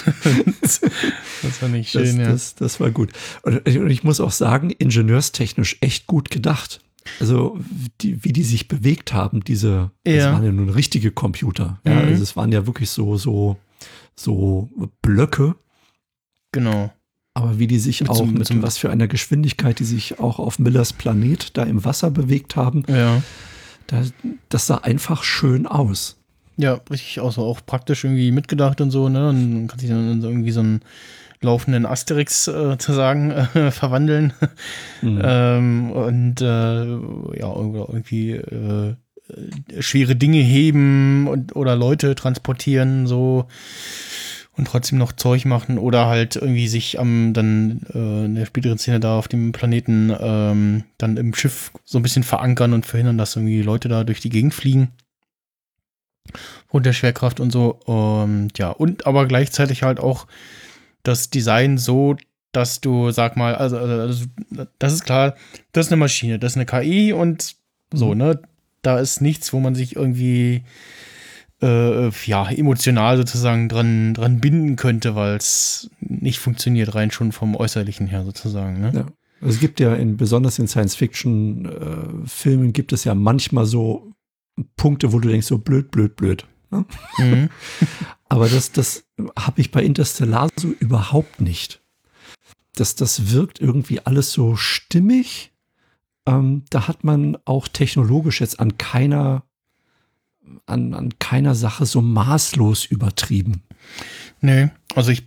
das war nicht schön, das, ja. Das, das war gut. Und ich muss auch sagen, ingenieurstechnisch echt gut gedacht. Also die, wie die sich bewegt haben, diese, ja. das waren ja nun richtige Computer. Ja, mhm. also es waren ja wirklich so, so, so Blöcke. Genau. Aber wie die sich mit auch, zum, mit zum was für einer Geschwindigkeit, die sich auch auf Millers Planet da im Wasser bewegt haben, ja. da, das sah einfach schön aus. Ja, richtig auch so, auch praktisch irgendwie mitgedacht und so, ne? Und man kann sich dann irgendwie so ein laufenden Asterix äh, zu sagen (laughs) äh, verwandeln mhm. ähm, und äh, ja irgendwie äh, schwere Dinge heben und oder Leute transportieren so und trotzdem noch Zeug machen oder halt irgendwie sich am dann äh, in der späteren Szene da auf dem Planeten ähm, dann im Schiff so ein bisschen verankern und verhindern, dass irgendwie Leute da durch die Gegend fliegen und der Schwerkraft und so und ja und aber gleichzeitig halt auch das Design so, dass du, sag mal, also, also, das ist klar, das ist eine Maschine, das ist eine KI und so, mhm. ne? Da ist nichts, wo man sich irgendwie äh, ja, emotional sozusagen dran, dran binden könnte, weil es nicht funktioniert, rein schon vom Äußerlichen her sozusagen. Ne? Ja. Also es gibt ja in, besonders in Science-Fiction-Filmen äh, gibt es ja manchmal so Punkte, wo du denkst, so blöd, blöd, blöd. Ne? Mhm. (laughs) Aber das, das habe ich bei Interstellar so überhaupt nicht. Das, das wirkt irgendwie alles so stimmig. Ähm, da hat man auch technologisch jetzt an keiner, an, an keiner Sache so maßlos übertrieben. Nee, also ich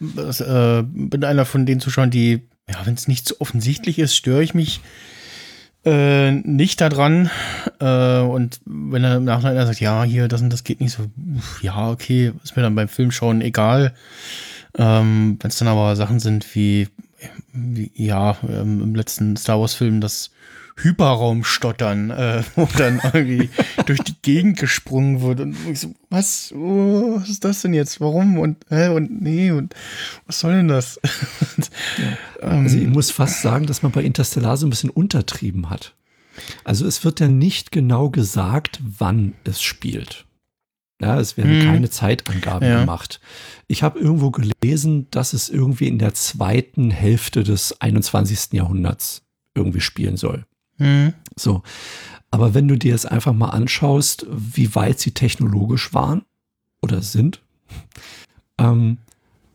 das, äh, bin einer von den Zuschauern, die, ja, wenn es nicht so offensichtlich ist, störe ich mich äh, nicht daran. Äh, und wenn er im Nachhinein sagt, ja, hier, das und das geht nicht so, ja, okay, ist mir dann beim Film schauen egal. Ähm, wenn es dann aber Sachen sind wie, wie ja, ähm, im letzten Star Wars-Film, das Hyperraumstottern, äh, (laughs) wo dann irgendwie durch die Gegend gesprungen wird. Und ich so, was, oh, was ist das denn jetzt? Warum? Und, hä, und nee, und was soll denn das? (laughs) ja. ähm, also ich muss fast sagen, dass man bei Interstellar so ein bisschen untertrieben hat. Also es wird ja nicht genau gesagt, wann es spielt. Ja, es werden hm. keine Zeitangaben ja. gemacht. Ich habe irgendwo gelesen, dass es irgendwie in der zweiten Hälfte des 21. Jahrhunderts irgendwie spielen soll. Mhm. So. Aber wenn du dir jetzt einfach mal anschaust, wie weit sie technologisch waren oder sind, (laughs) ähm,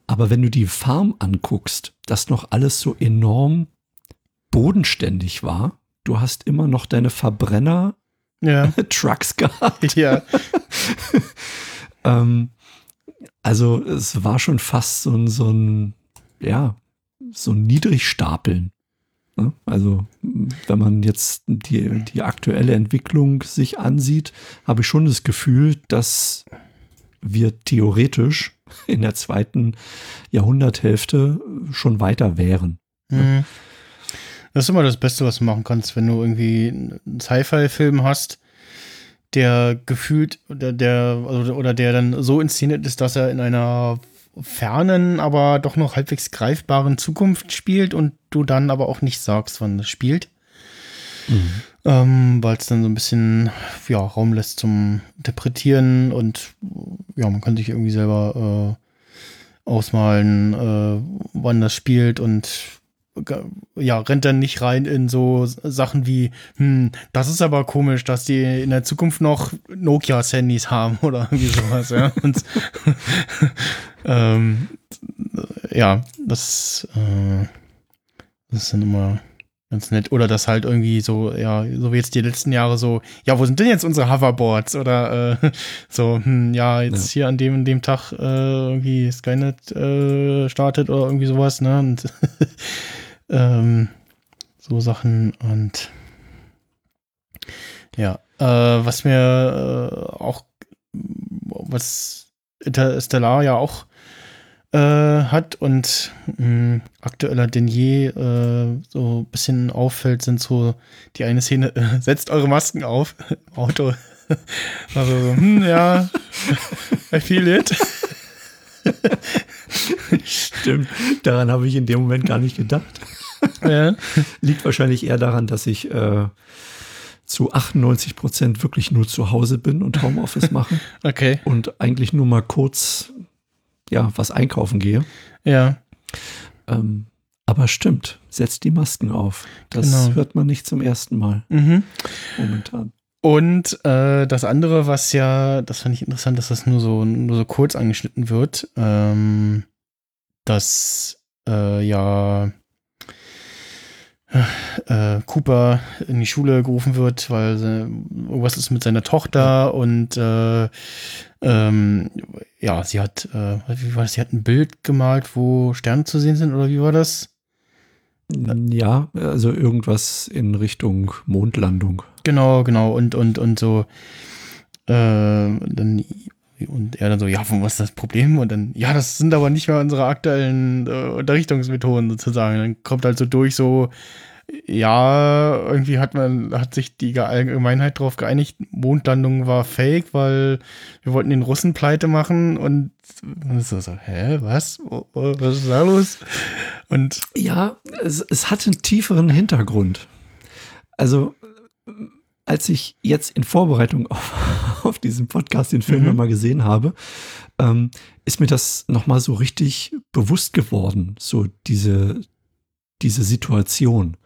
aber wenn du die Farm anguckst, dass noch alles so enorm bodenständig war, du hast immer noch deine Verbrenner ja. (laughs) Trucks gehabt. (laughs) Ja. ähm, also es war schon fast so ein, so ein, ja, so ein Niedrigstapeln. Ne? Also wenn man jetzt die, die aktuelle Entwicklung sich ansieht, habe ich schon das Gefühl, dass wir theoretisch in der zweiten Jahrhunderthälfte schon weiter wären. Mhm. Das ist immer das Beste, was du machen kannst, wenn du irgendwie einen Sci-Fi-Film hast, der gefühlt oder der oder der dann so inszeniert ist, dass er in einer fernen, aber doch noch halbwegs greifbaren Zukunft spielt und du dann aber auch nicht sagst, wann das spielt. mhm. ähm, weil es dann so ein bisschen ja, Raum lässt zum Interpretieren und ja, man kann sich irgendwie selber äh, ausmalen, äh, wann das spielt und ja, rennt dann nicht rein in so Sachen wie, hm, das ist aber komisch, dass die in der Zukunft noch Nokia-Handys haben (laughs) oder irgendwie sowas, ja. Und, ähm, ja, das, äh, das ist dann immer ganz nett. Oder das halt irgendwie so, ja, so wie jetzt die letzten Jahre so, ja, wo sind denn jetzt unsere Hoverboards? Oder äh, (laughs) so, hm, ja, jetzt ja. hier an dem dem Tag äh, irgendwie Skynet äh, startet oder irgendwie sowas, ne? Und (laughs) ähm, so Sachen und ja, äh, was mir äh, auch, was Interstellar ja auch äh, hat und mh, aktueller denn je äh, so ein bisschen auffällt, sind so die eine Szene, äh, (laughs) setzt eure Masken auf, (laughs) Auto. (laughs) also so, hm, ja, I feel it. Stimmt, daran habe ich in dem Moment gar nicht gedacht. Ja. Liegt wahrscheinlich eher daran, dass ich äh, zu 98 Prozent wirklich nur zu Hause bin und Homeoffice mache. okay. Und eigentlich nur mal kurz, ja, was einkaufen gehe. Ja. Ähm, aber stimmt, setzt die Masken auf. Das genau. hört man nicht zum ersten Mal. Mhm. Momentan. Und äh, das andere, was ja, das fand ich interessant, dass das nur so, nur so kurz angeschnitten wird, ähm, dass äh, ja äh, Cooper in die Schule gerufen wird, weil sie, irgendwas ist mit seiner Tochter und äh, ähm, ja, sie hat, äh, wie war das? Sie hat ein Bild gemalt, wo Sterne zu sehen sind, oder wie war das? Ja, also irgendwas in Richtung Mondlandung. Genau, genau, und, und, und so, äh, dann und er dann so, ja, was ist das Problem? Und dann, ja, das sind aber nicht mehr unsere aktuellen äh, Unterrichtungsmethoden sozusagen. Dann kommt halt so durch so, ja, irgendwie hat man, hat sich die Allgemeinheit darauf geeinigt, Mondlandung war fake, weil wir wollten den Russen pleite machen und, so, so, hä, was? Was ist da los? Und ja, es, es hat einen tieferen Hintergrund. Also als ich jetzt in Vorbereitung auf, (laughs) auf diesen Podcast den Film mhm. mal gesehen habe, ähm, ist mir das nochmal so richtig bewusst geworden, so diese, diese Situation.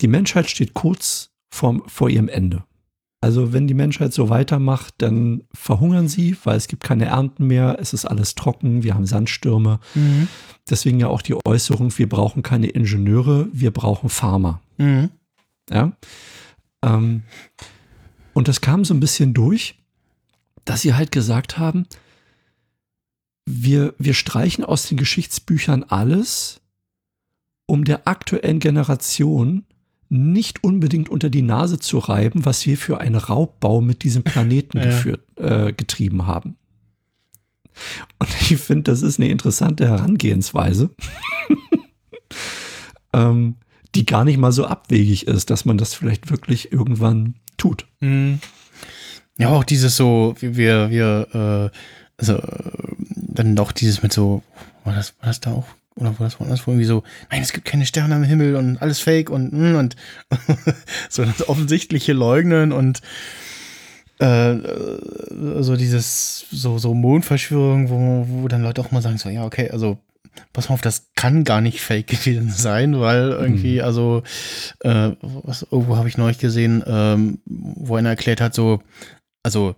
Die Menschheit steht kurz vor, vor ihrem Ende. Also wenn die Menschheit so weitermacht, dann verhungern sie, weil es gibt keine Ernten mehr, es ist alles trocken, wir haben Sandstürme. Mhm. Deswegen ja auch die Äußerung, wir brauchen keine Ingenieure, wir brauchen Farmer. Mhm. Ja. Ähm, und das kam so ein bisschen durch, dass sie halt gesagt haben, wir, wir streichen aus den Geschichtsbüchern alles, um der aktuellen Generation nicht unbedingt unter die Nase zu reiben, was wir für einen Raubbau mit diesem Planeten (laughs) ja. geführt, äh, getrieben haben. Und ich finde, das ist eine interessante Herangehensweise. (laughs) ähm, die gar nicht mal so abwegig ist, dass man das vielleicht wirklich irgendwann tut. Mhm. Ja, auch dieses so, wie wir, wir, äh, also dann auch dieses mit so, war das, war das da auch, oder war das woanders, wo irgendwie so, nein, es gibt keine Sterne am Himmel und alles fake und, hm, und (laughs) so das offensichtliche Leugnen und äh, so dieses, so, so Mondverschwörung, wo, wo dann Leute auch mal sagen, so, ja, okay, also pass mal auf, das kann gar nicht fake (laughs) gewesen sein, weil irgendwie, mhm. also, äh, was, irgendwo habe ich neulich gesehen, ähm, wo einer erklärt hat, so, also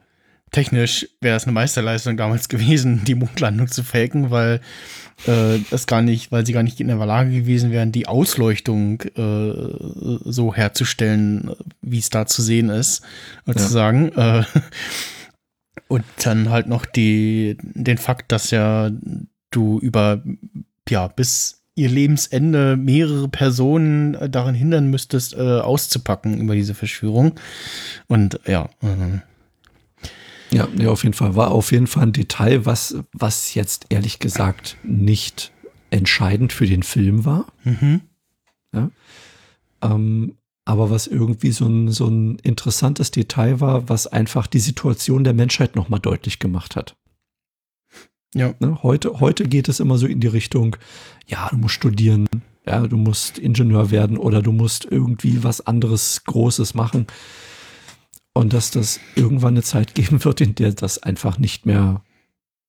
technisch wäre das eine Meisterleistung damals (laughs) gewesen, die Mondlandung zu faken, weil äh, das gar nicht, weil sie gar nicht in der Lage gewesen wären, die Ausleuchtung äh, so herzustellen, wie es da zu sehen ist, sozusagen. Ja. Äh, (laughs) und dann halt noch die, den Fakt, dass ja du über, ja, bis ihr Lebensende mehrere Personen äh, daran hindern müsstest, äh, auszupacken über diese Verschwörung. Und ja. Äh, ja, ja, auf jeden Fall. War auf jeden Fall ein Detail, was, was jetzt ehrlich gesagt nicht entscheidend für den Film war. Mhm. Ja. Ähm, aber was irgendwie so ein, so ein interessantes Detail war, was einfach die Situation der Menschheit nochmal deutlich gemacht hat. Ja. Ne, heute, heute geht es immer so in die Richtung, ja, du musst studieren, Ja, du musst Ingenieur werden oder du musst irgendwie was anderes Großes machen. Und dass das irgendwann eine Zeit (laughs) geben wird, in der das einfach nicht mehr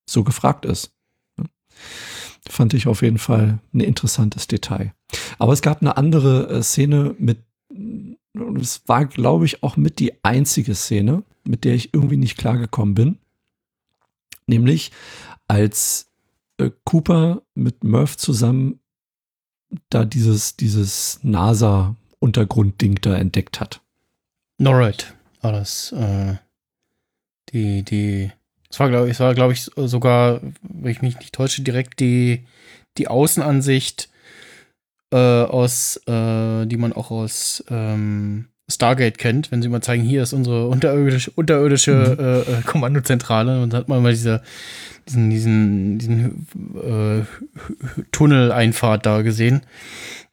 so gefragt ist. Fand ich auf jeden Fall ein interessantes Detail. Aber es gab eine andere äh, Szene mit, es war, glaube ich, auch mit die einzige Szene, mit der ich irgendwie nicht klargekommen bin. Nämlich, als äh, Cooper mit Murph zusammen da dieses, dieses NASA-Untergrundding da entdeckt hat. Norred war das. Äh, die, die, es war, glaube ich, ich, sogar, wenn ich mich nicht täusche, direkt die, die Außenansicht äh, aus, äh, die man auch aus ähm, Stargate kennt, wenn sie mal zeigen, hier ist unsere unterirdische, unterirdische mhm. äh, äh Kommandozentrale und dann hat man mal diese, diesen, diesen, diesen äh, Tunneleinfahrt da gesehen.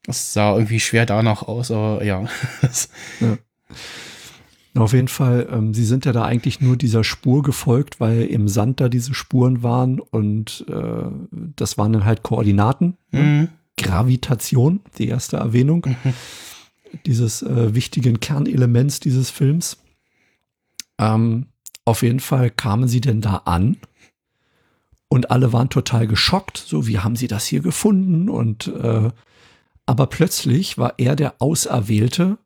Das sah irgendwie schwer danach aus, aber (laughs) ja. ja. Auf jeden Fall, ähm, sie sind ja da eigentlich nur dieser Spur gefolgt, weil im Sand da diese Spuren waren und äh, das waren dann halt Koordinaten. Ne? Mhm. Gravitation, die erste Erwähnung mhm. Dieses äh, wichtigen Kernelements dieses Films. Ähm, auf jeden Fall kamen sie denn da an und alle waren total geschockt, so wie haben sie das hier gefunden und äh, aber plötzlich war er der Auserwählte,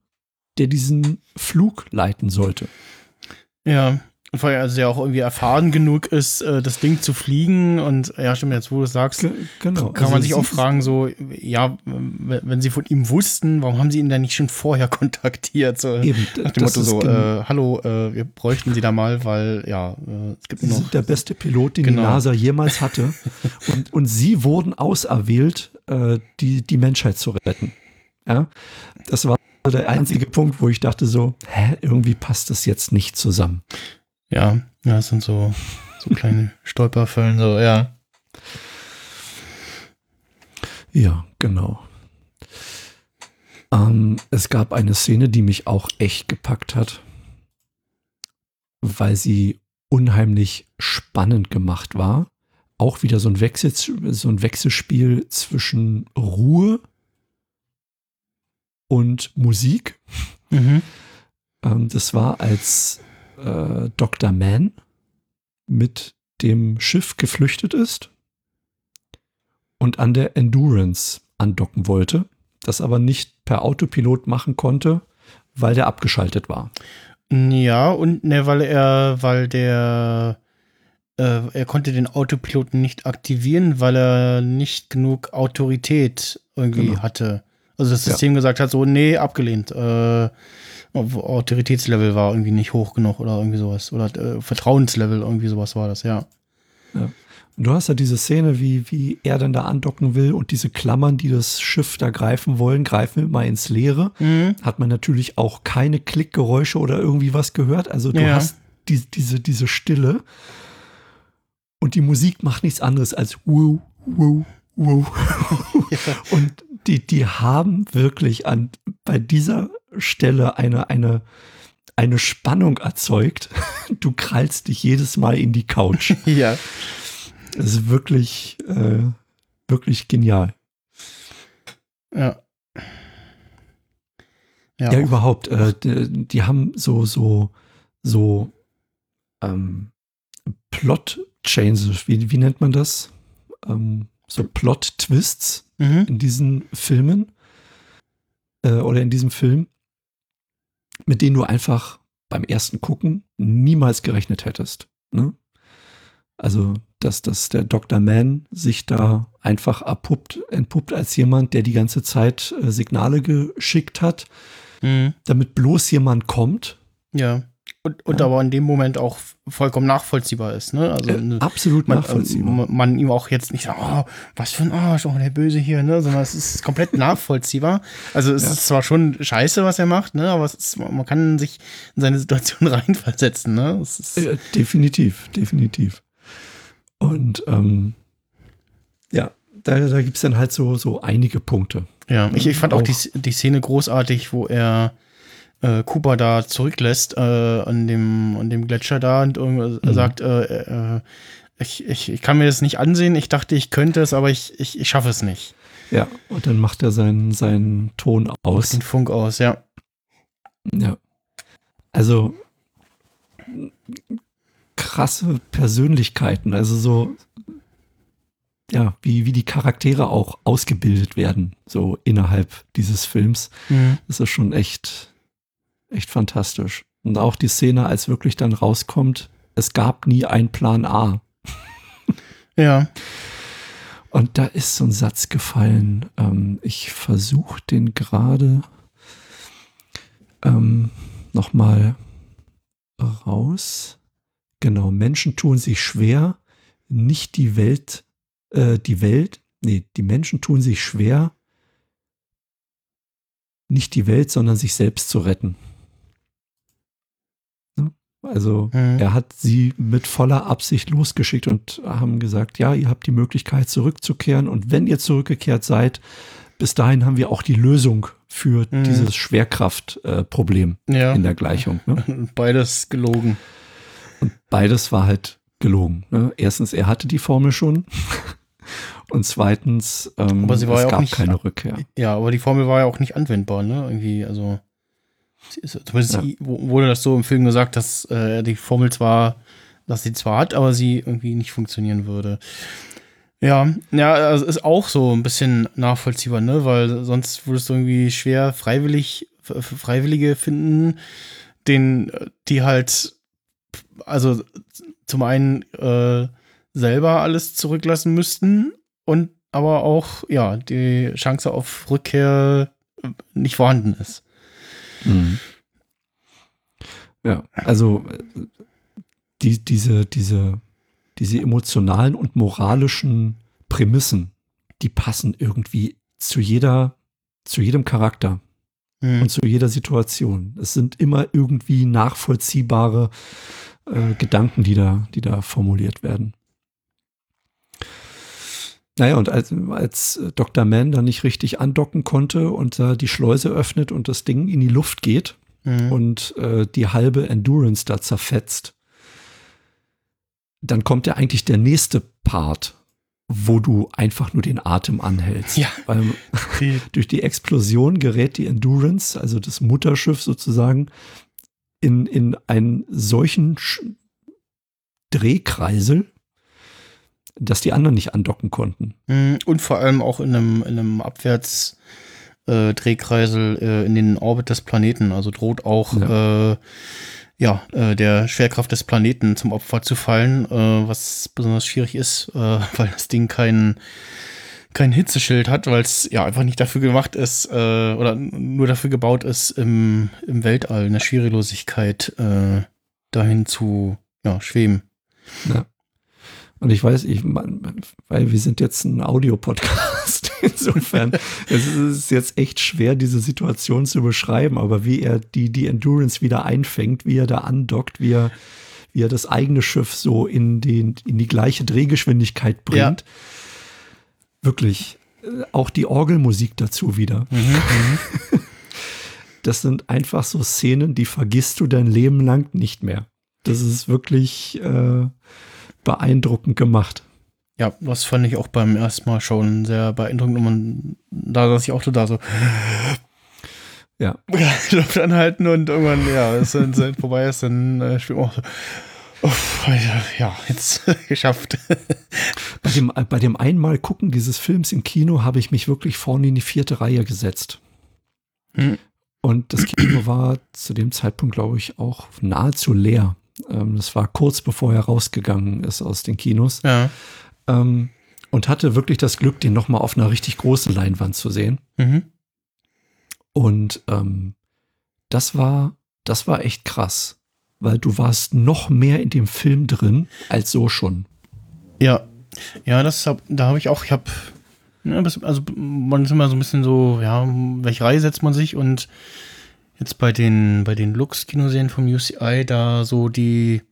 der diesen Flug leiten sollte. Ja, weil er also ja auch irgendwie erfahren genug ist, äh, das Ding zu fliegen. Und ja, stimmt, jetzt wo du es sagst, genau. kann also man sich auch fragen, so, ja, wenn sie von ihm wussten, warum haben sie ihn denn nicht schon vorher (laughs) kontaktiert? So, Eben, nach dem Motto so, äh, hallo, äh, wir bräuchten sie da mal, weil ja, äh, es gibt sie noch. sind der beste Pilot, den genau. die NASA jemals hatte. (laughs) und, und sie wurden auserwählt, äh, die, die Menschheit zu retten. Ja, das war der einzige Punkt, wo ich dachte so, hä, irgendwie passt das jetzt nicht zusammen. Ja, ja, das sind so, so (laughs) kleine Stolperfällen, so, ja. Ja, genau. Ähm, es gab eine Szene, die mich auch echt gepackt hat, weil sie unheimlich spannend gemacht war. Auch wieder so ein, Wechsel, so ein Wechselspiel zwischen Ruhe und Musik. Mhm. Ähm, das war als äh, Dr. Mann mit dem Schiff geflüchtet ist und an der Endurance andocken wollte, das aber nicht per Autopilot machen konnte, weil der abgeschaltet war. Ja, und ne, weil er, weil der, äh, er konnte den Autopiloten nicht aktivieren, weil er nicht genug Autorität irgendwie genau. hatte. Also das System ja. gesagt hat, so, nee, abgelehnt. Äh, Autoritätslevel war irgendwie nicht hoch genug oder irgendwie sowas. Oder äh, Vertrauenslevel, irgendwie sowas war das, ja. ja. Und du hast ja diese Szene, wie, wie er dann da andocken will und diese Klammern, die das Schiff da greifen wollen, greifen immer ins Leere. Mhm. Hat man natürlich auch keine Klickgeräusche oder irgendwie was gehört. Also du ja. hast die, diese, diese Stille. Und die Musik macht nichts anderes als wuh, wuh, wuh. (laughs) Ja. Und die, die haben wirklich an, bei dieser Stelle eine, eine, eine Spannung erzeugt. (laughs) Du krallst dich jedes Mal in die Couch. (laughs) ja. Das ist wirklich, äh, wirklich genial. Ja. Ja, ja überhaupt. Äh, die, die, haben so, so, so ähm, Plot-Changes, wie, wie nennt man das? Ähm, so Plot-Twists mhm. in diesen Filmen äh, oder in diesem Film, mit denen du einfach beim ersten Gucken niemals gerechnet hättest. Ne? Also, dass, dass der Dr. Man sich da einfach abpuppt, entpuppt als jemand, der die ganze Zeit äh, Signale geschickt hat, mhm. damit bloß jemand kommt. Ja. Und, und ja. aber in dem Moment auch vollkommen nachvollziehbar ist, ne? Also äh, absolut man, nachvollziehbar. Äh, man ihm auch jetzt nicht sagt, oh, was für ein Arsch, oh, der Böse hier, ne? Sondern es ist komplett nachvollziehbar. Also es ja. ist zwar schon scheiße, was er macht, ne? Aber ist, man kann sich in seine Situation (laughs) reinversetzen, ne? Ja, definitiv, definitiv. Und ähm, ja, da, da gibt es dann halt so, so einige Punkte. Ja, ich, ich fand auch, auch die, die Szene großartig, wo er äh, Cooper da zurücklässt äh, an, dem, an dem Gletscher da und mhm. sagt, äh, äh, ich, ich, ich kann mir das nicht ansehen, ich dachte, ich könnte es, aber ich, ich, ich schaffe es nicht. Ja, und dann macht er seinen, seinen Ton aus. Den Funk aus, ja. Ja. Also krasse Persönlichkeiten, also so, ja, wie, wie die Charaktere auch ausgebildet werden, so innerhalb dieses Films. Mhm. Das ist schon echt, echt fantastisch. Und auch die Szene, als wirklich dann rauskommt, es gab nie einen Plan A. Ja. Und da ist so ein Satz gefallen. Ähm, ich versuche den gerade ähm, nochmal raus. Genau, Menschen tun sich schwer, nicht die Welt, äh, die Welt, nee, die Menschen tun sich schwer, nicht die Welt, sondern sich selbst zu retten. Also Mhm. er hat sie mit voller Absicht losgeschickt und haben gesagt, ja, ihr habt die Möglichkeit zurückzukehren und wenn ihr zurückgekehrt seid, bis dahin haben wir auch die Lösung für Mhm. dieses Schwerkraftproblem Ja. in der Gleichung. Ne? (laughs) Beides gelogen. Und beides war halt gelogen. Ne? Erstens, er hatte die Formel schon. (laughs) Und zweitens, ähm, es ja gab nicht- keine Rückkehr. Ja, aber die Formel war ja auch nicht anwendbar, ne? Irgendwie, also. Zumindest Ja. wurde das so im Film gesagt, dass äh, er die Formel zwar, dass sie zwar hat, aber sie irgendwie nicht funktionieren würde. Ja, ja, also ist auch so ein bisschen nachvollziehbar, ne? Weil sonst würdest du irgendwie schwer freiwillig, Freiwillige finden, den, die halt, also zum einen äh, selber alles zurücklassen müssten und aber auch, ja, die Chance auf Rückkehr nicht vorhanden ist. Mhm. Ja, also äh, die, diese, diese, diese emotionalen und moralischen Prämissen, die passen irgendwie zu jeder, zu jedem Charakter Mhm. und zu jeder Situation. Es sind immer irgendwie nachvollziehbare äh, Gedanken, die da, die da formuliert werden. Naja, und als, als Dr. Mann da nicht richtig andocken konnte und da die Schleuse öffnet und das Ding in die Luft geht Mhm. und äh, die halbe Endurance da zerfetzt, dann kommt ja eigentlich der nächste Part, wo du einfach nur den Atem anhältst. Ja. Weil (laughs) durch die Explosion gerät die Endurance, also das Mutterschiff sozusagen, in, in einen solchen Drehkreisel, dass die anderen nicht andocken konnten. Mhm. Und vor allem auch in einem, in einem Abwärts- äh, Drehkreisel äh, in den Orbit des Planeten. Also droht auch ja, äh, ja äh, der Schwerkraft des Planeten zum Opfer zu fallen, äh, was besonders schwierig ist, äh, (laughs) weil das Ding kein, kein Hitzeschild hat, weil es ja einfach nicht dafür gemacht ist äh, oder nur dafür gebaut ist, im, im Weltall in der Schwerelosigkeit dahin zu ja, schweben. Ja. Und ich weiß, ich, weil wir sind jetzt ein Audiopodcast. (laughs) Insofern es ist jetzt echt schwer, diese Situation zu beschreiben, aber wie er die, die Endurance wieder einfängt, wie er da andockt, wie er, wie er das eigene Schiff so in, den, in die gleiche Drehgeschwindigkeit bringt. Ja. Wirklich. Auch die Orgelmusik dazu wieder. Mhm, (laughs) das sind einfach so Szenen, die vergisst du dein Leben lang nicht mehr. Das ist wirklich äh, beeindruckend gemat. Ja, das fand ich auch beim ersten Mal schon sehr beeindruckend. Und man, da saß ich auch da so. Ja. (laughs) Luft anhalten und irgendwann, ja, es dann vorbei ist, dann äh, spielt man auch so. Uff, ja, jetzt (laughs) geschafft. bei, dem, bei dem einmal gucken dieses Films im Kino habe ich mich wirklich vorne in die vierte Reihe gesetzt. Hm. Und das Kino war zu dem Zeitpunkt, glaube ich, auch nahezu leer. Ähm, das war kurz bevor er rausgegangen ist aus den Kinos. Ja. Ähm, und hatte wirklich das Glück, den nochmal auf einer richtig großen Leinwand zu sehen. Mhm. Und ähm, das war, das war echt krass, weil du warst noch mehr in dem Film drin als so schon. Ja, ja, das hab, da habe ich auch, ich habe, ja, also man ist immer so ein bisschen so, ja, welche Reihe setzt man sich und jetzt bei den, bei den Lux-Kinoserien vom UCI da so die,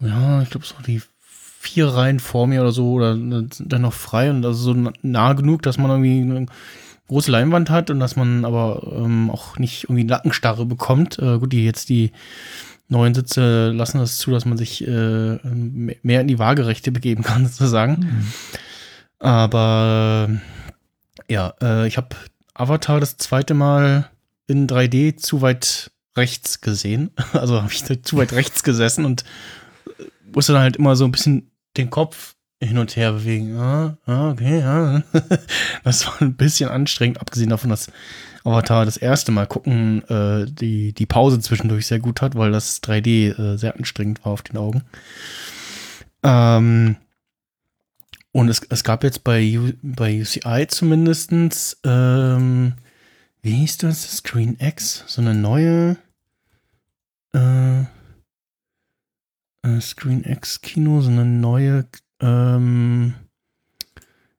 ja, ich glaube so die vier Reihen vor mir oder so oder dann noch frei und also so nah genug, dass man irgendwie eine große Leinwand hat und dass man aber ähm, auch nicht irgendwie Nackenstarre bekommt. Äh, gut, die jetzt die neuen Sitze lassen das zu, dass man sich äh, mehr in die Waagerechte begeben kann, (laughs) sozusagen. Mhm. Aber Ja, äh, ich habe Avatar das zweite Mal in 3D zu weit rechts gesehen. (laughs) Also habe ich zu weit rechts gesessen und musste dann halt immer so ein bisschen den Kopf hin und her bewegen. Ah, okay, ja. (laughs) Das war ein bisschen anstrengend, abgesehen davon, dass Avatar das erste Mal gucken äh, die, die Pause zwischendurch sehr gut hat, weil das 3D äh, sehr anstrengend war auf den Augen. Ähm, und es, es gab jetzt bei, U, bei UCI zumindestens ähm, wie hieß das? Screen X? So eine neue äh, äh, Screen X Kino, so eine neue ähm,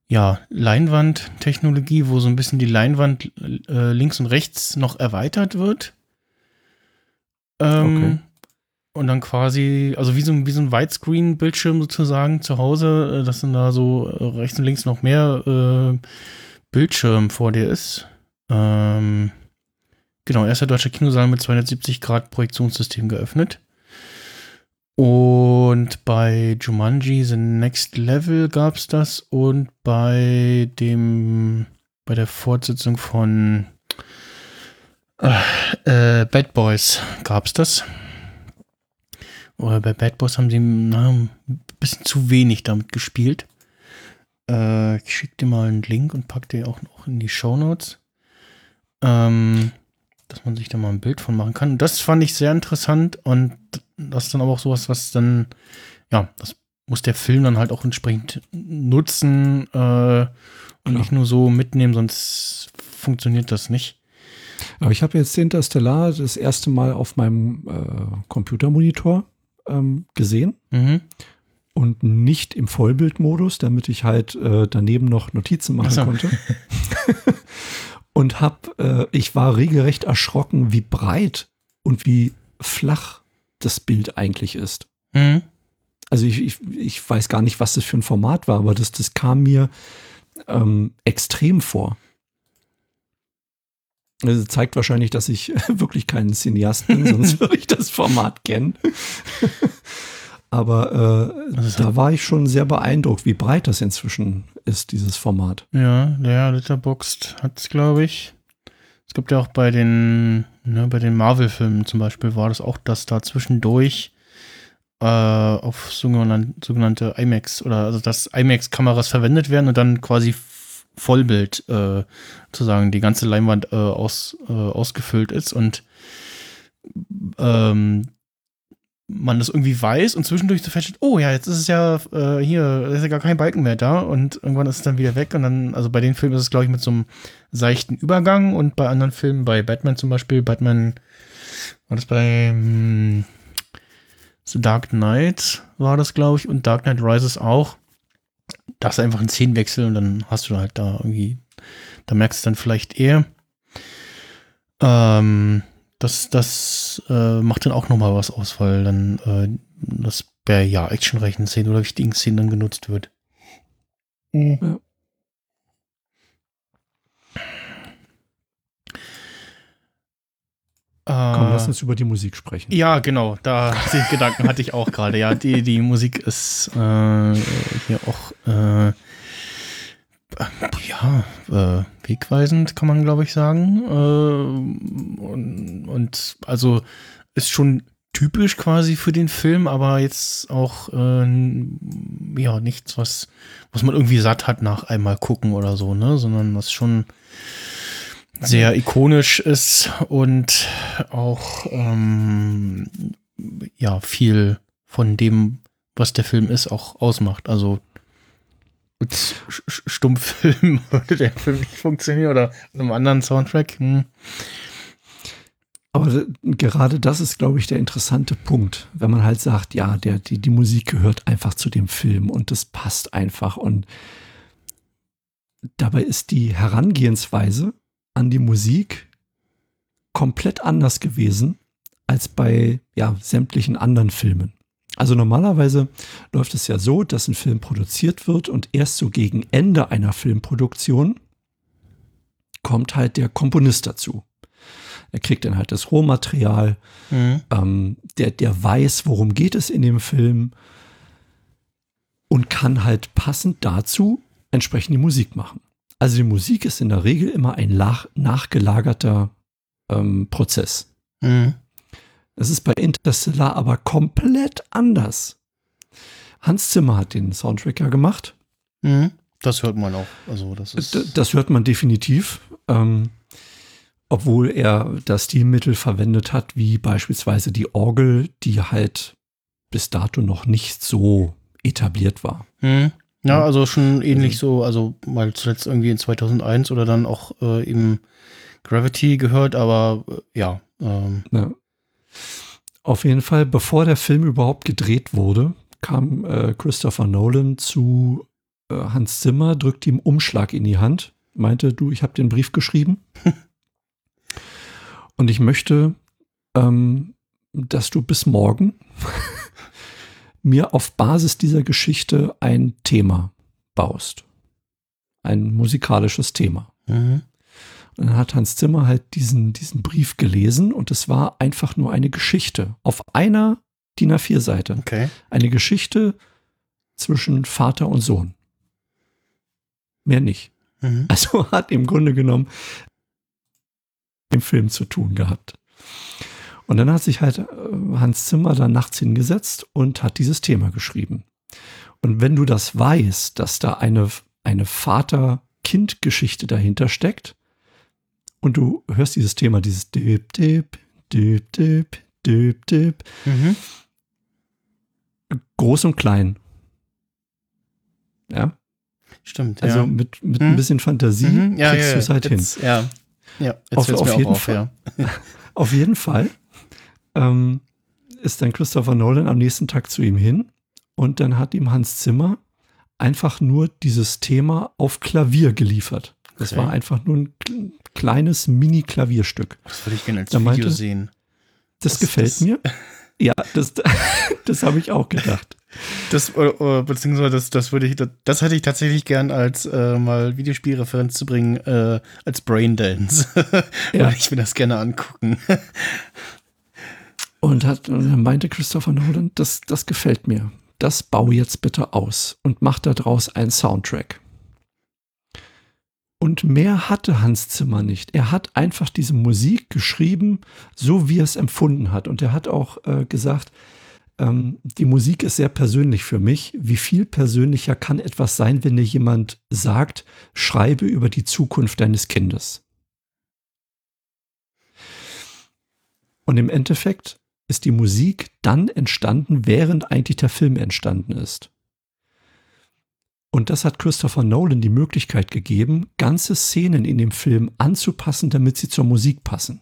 ja, Leinwandtechnologie, wo so ein bisschen die Leinwand äh, links und rechts noch erweitert wird. Ähm, okay. Und dann quasi, also wie so, wie so ein Widescreen-Bildschirm sozusagen zu Hause, äh, dass dann da so äh, rechts und links noch mehr äh, Bildschirm vor dir ist. Ähm, genau, erster deutscher Kinosaal mit 270 Grad Projektionssystem geöffnet. Und bei Jumanji The Next Level gab es das und bei dem, bei der Fortsetzung von äh, äh, Bad Boys gab es das. Oder bei Bad Boys haben sie na, ein bisschen zu wenig damit gespielt. Äh, ich schicke dir mal einen Link und pack dir auch noch in die Show Notes. Ähm, dass man sich da mal ein Bild von machen kann. Das fand ich sehr interessant und das ist dann aber auch sowas, was dann, ja, das muss der Film dann halt auch entsprechend nutzen äh, und nicht nur so mitnehmen, sonst funktioniert das nicht. Aber ich habe jetzt Interstellar das erste Mal auf meinem äh, Computermonitor ähm, gesehen. Mhm. Und nicht im Vollbildmodus, damit ich halt äh, daneben noch Notizen machen so. konnte. (laughs) und hab, äh, ich war regelrecht erschrocken, wie breit und wie flach das Bild eigentlich ist. Mhm. Also ich, ich, ich weiß gar nicht, was das für ein Format war, aber das, das kam mir ähm, extrem vor. Das zeigt wahrscheinlich, dass ich (laughs) wirklich kein Cineast bin, sonst (laughs) würde ich das Format kennen. Aber äh, also da war ich schon sehr beeindruckt, wie breit das inzwischen ist, dieses Format. Ja, der Letterboxd hat es, glaube ich. Es gibt ja auch bei den, ne, bei den Marvel-Filmen zum Beispiel war das auch, dass da zwischendurch äh, auf sogenannte, sogenannte IMAX oder also dass IMAX-Kameras verwendet werden und dann quasi Vollbild äh, sozusagen die ganze Leinwand äh, aus, äh, ausgefüllt ist und ähm, man das irgendwie weiß und zwischendurch so feststellt, oh ja, jetzt ist es ja äh, hier, ist ja gar kein Balken mehr da und irgendwann ist es dann wieder weg und dann, also bei den Filmen ist es, glaube ich, mit so einem seichten Übergang und bei anderen Filmen, bei Batman zum Beispiel, Batman, war das bei hm, The Dark Knight war das, glaube ich, und Dark Knight Rises auch. Da ist einfach ein Szenenwechsel und dann hast du halt da irgendwie, da merkst du dann vielleicht eher. Ähm, das, das äh, macht dann auch nochmal was aus, weil dann äh, das bei ja, actionreichen Szenen oder wichtigen Szenen dann genutzt wird. Mhm. Ja. Komm, lass uns über die Musik sprechen. Ja, genau, da den Gedanken hatte ich auch gerade. Ja, die, die Musik ist äh, hier auch äh, ja, äh, wegweisend, kann man glaube ich sagen. Äh, und, und, also ist schon typisch quasi für den Film, aber jetzt auch äh, ja nichts, was, was man irgendwie satt hat nach einmal gucken oder so, ne? Sondern was schon sehr ikonisch ist und auch ähm, ja viel von dem, was der Film ist, auch ausmacht. Also Stummfilm (laughs) würde der Film nicht funktionieren oder einem anderen Soundtrack. Hm. Aber gerade das ist, glaube ich, der interessante Punkt, wenn man halt sagt, ja, der, die, die Musik gehört einfach zu dem Film und das passt einfach. Und dabei ist die Herangehensweise an die Musik komplett anders gewesen als bei ja, sämtlichen anderen Filmen. Also normalerweise läuft es ja so, dass ein Film produziert wird und erst so gegen Ende einer Filmproduktion kommt halt der Komponist dazu. Er kriegt dann halt das Rohmaterial, mhm. ähm, der, der weiß, worum geht es in dem Film und kann halt passend dazu entsprechend die Musik machen. Also die Musik ist in der Regel immer ein nachgelagerter ähm, Prozess. Mhm. Das ist bei Interstellar aber komplett anders. Hans Zimmer hat den Soundtrack ja gemacht. Mhm. Das hört man auch. Also das, ist das hört man definitiv. Ähm, obwohl er das Stilmittel verwendet hat, wie beispielsweise die Orgel, die halt bis dato noch nicht so etabliert war. Mhm. Ja, also schon ähnlich also, so, also mal zuletzt irgendwie in 2001 oder dann auch äh, im Gravity gehört, aber äh, ja, ähm. ja. Auf jeden Fall, bevor der Film überhaupt gedreht wurde, kam äh, Christopher Nolan zu äh, Hans Zimmer, drückte ihm Umschlag in die Hand, meinte, du, ich habe den Brief geschrieben (laughs) und ich möchte, ähm, dass du bis morgen (laughs) mir auf Basis dieser Geschichte ein Thema baust. Ein musikalisches Thema. Mhm. Und dann hat Hans Zimmer halt diesen, diesen Brief gelesen und es war einfach nur eine Geschichte auf einer DIN A4-Seite. Okay. Eine Geschichte zwischen Vater und Sohn. Mehr nicht. Mhm. Also (laughs) hat im Grunde genommen im Film zu tun gehabt. Und dann hat sich halt äh, Hans Zimmer da nachts hingesetzt und hat dieses Thema geschrieben. Und wenn du das weißt, dass da eine, eine Vater-Kind-Geschichte dahinter steckt, und du hörst dieses Thema, dieses Dip, Dip, Dip, Dip, Dip, Dip. Mhm. Groß und klein. Ja. Stimmt, also ja. mit, mit mhm. ein bisschen Fantasie mhm. ja, kriegst ja, du es halt jetzt, hin. Ja, ja auf, auf jeden auf, Fall. (laughs) Auf jeden Fall ähm, ist dann Christopher Nolan am nächsten Tag zu ihm hin und dann hat ihm Hans Zimmer einfach nur dieses Thema auf Klavier geliefert. Das okay. war einfach nur ein kleines Mini-Klavierstück. Das würde ich gerne als da Video meinte, sehen. Das, das gefällt das mir. (laughs) Ja, das, (laughs) das habe ich auch gedacht. Das, äh, beziehungsweise das, das würde ich, das, hätte ich tatsächlich gern als äh, mal Videospielreferenz zu bringen, äh, als Braindance. (laughs) ja. ich will das gerne angucken. und, hat, und dann meinte Christopher Nolan, das, das gefällt mir. Das baue jetzt bitte aus und mach daraus einen Soundtrack. Und mehr hatte Hans Zimmer nicht. Er hat einfach diese Musik geschrieben, so wie er es empfunden hat. Und er hat auch äh, gesagt, ähm, die Musik ist sehr persönlich für mich. Wie viel persönlicher kann etwas sein, wenn dir jemand sagt, schreibe über die Zukunft deines Kindes? Und im Endeffekt ist die Musik dann entstanden, während eigentlich der Film entstanden ist. Und das hat Christopher Nolan die Möglichkeit gegeben, ganze Szenen in dem Film anzupassen, damit sie zur Musik passen.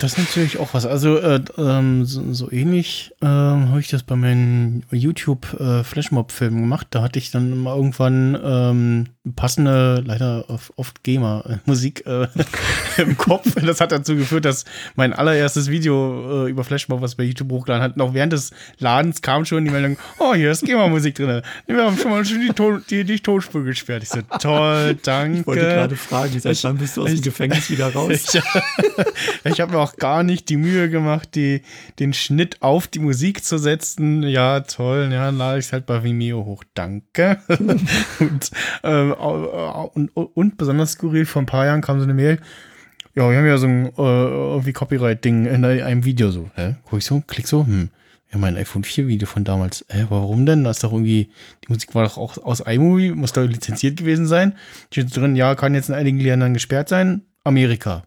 Das ist natürlich auch was. Also äh, ähm, so, so, ähnlich äh, habe ich das bei meinen YouTube äh, Flashmob-Filmen gemacht. Da hatte ich dann mal irgendwann ähm, passende, leider oft Gamer-Musik äh, (laughs) (laughs) im Kopf. Das hat dazu geführt, dass mein allererstes Video äh, über Flashmob, was bei YouTube hochgeladen hat, noch während des Ladens kam schon die Meldung, oh, hier ist Gamer-Musik drin. Wir haben schon mal schon die, Ton, die, die Tonspur gesperrt. Ich so, toll, danke. Ich wollte gerade fragen, seit wann bist du aus dem Gefängnis wieder raus? (laughs) Ich, ich habe mir auch gar nicht die Mühe gemacht, die, den Schnitt auf die Musik zu setzen. Ja, toll, ja, lade ich es halt bei Vimeo hoch. Danke. (laughs) und ähm, und, und besonders skurril, vor ein paar Jahren kam so eine Mail, ja, wir haben ja so ein äh, irgendwie Copyright-Ding in einem Video so. Hä? Guck ich so, klick so, hm. Ja, mein iPhone 4 Video von damals. Hä, warum denn? Da ist doch irgendwie, die Musik war doch auch aus iMovie, muss da lizenziert gewesen sein. Steht drin, ja, kann jetzt in einigen Ländern gesperrt sein. Amerika.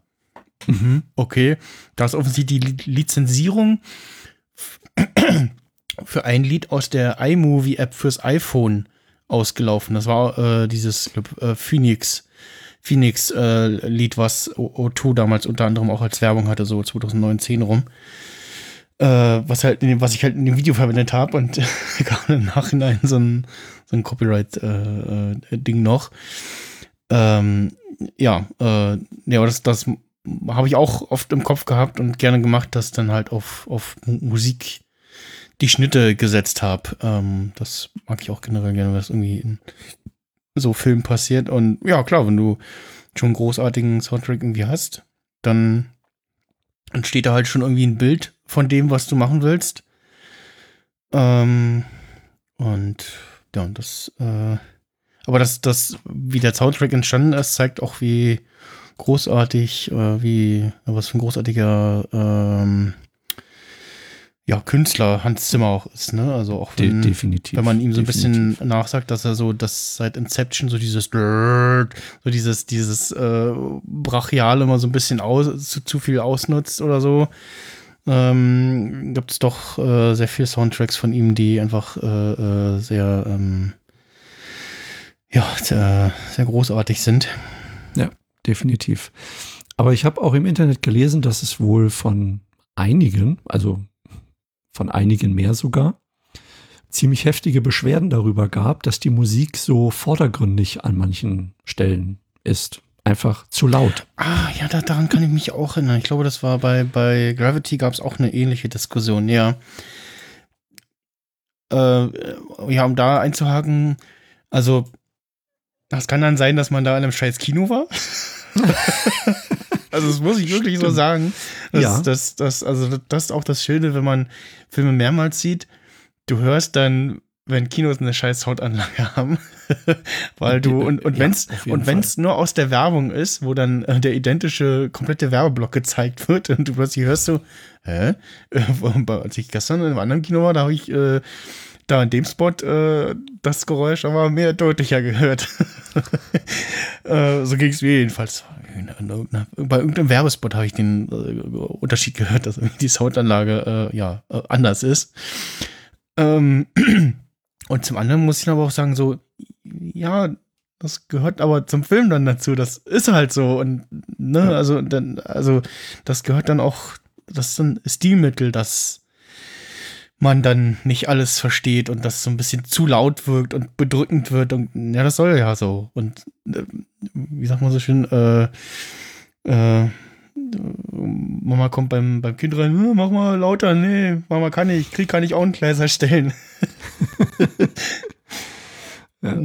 Mhm, okay. Da ist offensichtlich die Lizenzierung (clears throat) für ein Lied aus der iMovie-App fürs iPhone ausgelaufen. Das war äh, dieses glaub, äh, Phoenix. Phoenix äh, was O2 damals unter anderem auch als Werbung hatte, so 2019 rum. Äh, was halt dem, was ich halt in dem Video verwendet habe und (laughs) kam im Nachhinein so ein, so ein Copyright-Ding äh, äh, noch. Ähm, ja, äh, ja, das, das habe ich auch oft im Kopf gehabt und gerne gemacht, dass dann halt auf, auf Musik die Schnitte gesetzt habe. Ähm, das mag ich auch generell gerne, was irgendwie in so Filmen passiert. Und ja, klar, wenn du schon einen großartigen Soundtrack irgendwie hast, dann entsteht da halt schon irgendwie ein Bild von dem, was du machen willst. Ähm, und ja, das, äh, aber das, das, wie der Soundtrack entstanden ist, zeigt auch, wie großartig, äh, wie, was für ein großartiger ähm, ja, Künstler Hans Zimmer auch ist, ne? Also auch wenn, De definitiv. wenn man ihm so ein definitiv. bisschen nachsagt, dass er so, dass seit Inception so dieses so dieses, dieses äh, Brachiale immer so ein bisschen aus, zu, zu viel ausnutzt oder so. Ähm, gibt es doch äh, sehr viele Soundtracks von ihm, die einfach äh, sehr, ähm, ja, sehr, sehr großartig sind. Definitiv. Aber ich habe auch im Internet gelesen, dass es wohl von einigen, also von einigen mehr sogar, ziemlich heftige Beschwerden darüber gab, dass die Musik so vordergründig an manchen Stellen ist. Einfach zu laut. Ah, ja, da, daran kann ich mich auch erinnern. Ich glaube, das war bei, bei Gravity gab es auch eine ähnliche Diskussion, ja. Äh, ja, um da einzuhaken, also das kann dann sein, dass man da in einem scheiß Kino war. also das muss ich wirklich so Stimmt. sagen. Das, Ja. das, das, also das ist auch das Schöne, wenn man Filme mehrmals sieht. Du hörst dann, wenn Kinos eine scheiß Soundanlage (laughs) haben, weil du und, und Ja, wenn's und wenn's nur aus der Werbung ist, wo dann äh, der identische komplette Werbeblock gezeigt wird und du plötzlich hörst so, hä? Äh, als ich gestern in einem anderen Kino war, da habe ich äh, da in dem Spot äh, das Geräusch aber mehr deutlicher gehört. (laughs) äh, so ging es mir jedenfalls. Bei irgendeinem Werbespot habe ich den äh, Unterschied gehört, dass die Soundanlage äh, ja äh, anders ist. Ähm, (clears throat) und zum anderen muss ich aber auch sagen, so, ja, das gehört aber zum Film dann dazu. Das ist halt so. Und, ne, also, dann, also, das gehört dann auch, das ist ein Stilmittel, dass man dann nicht alles versteht und das so ein bisschen zu laut wirkt und bedrückend wird. Und ja, das soll ja so. Und äh, wie sagt man so schön, äh, äh, Mama kommt beim, beim Kind rein, "Hm, mach mal lauter, nee, Mama kann nicht, Krieg kann ich auch einen Gläser stellen. (laughs) Ja.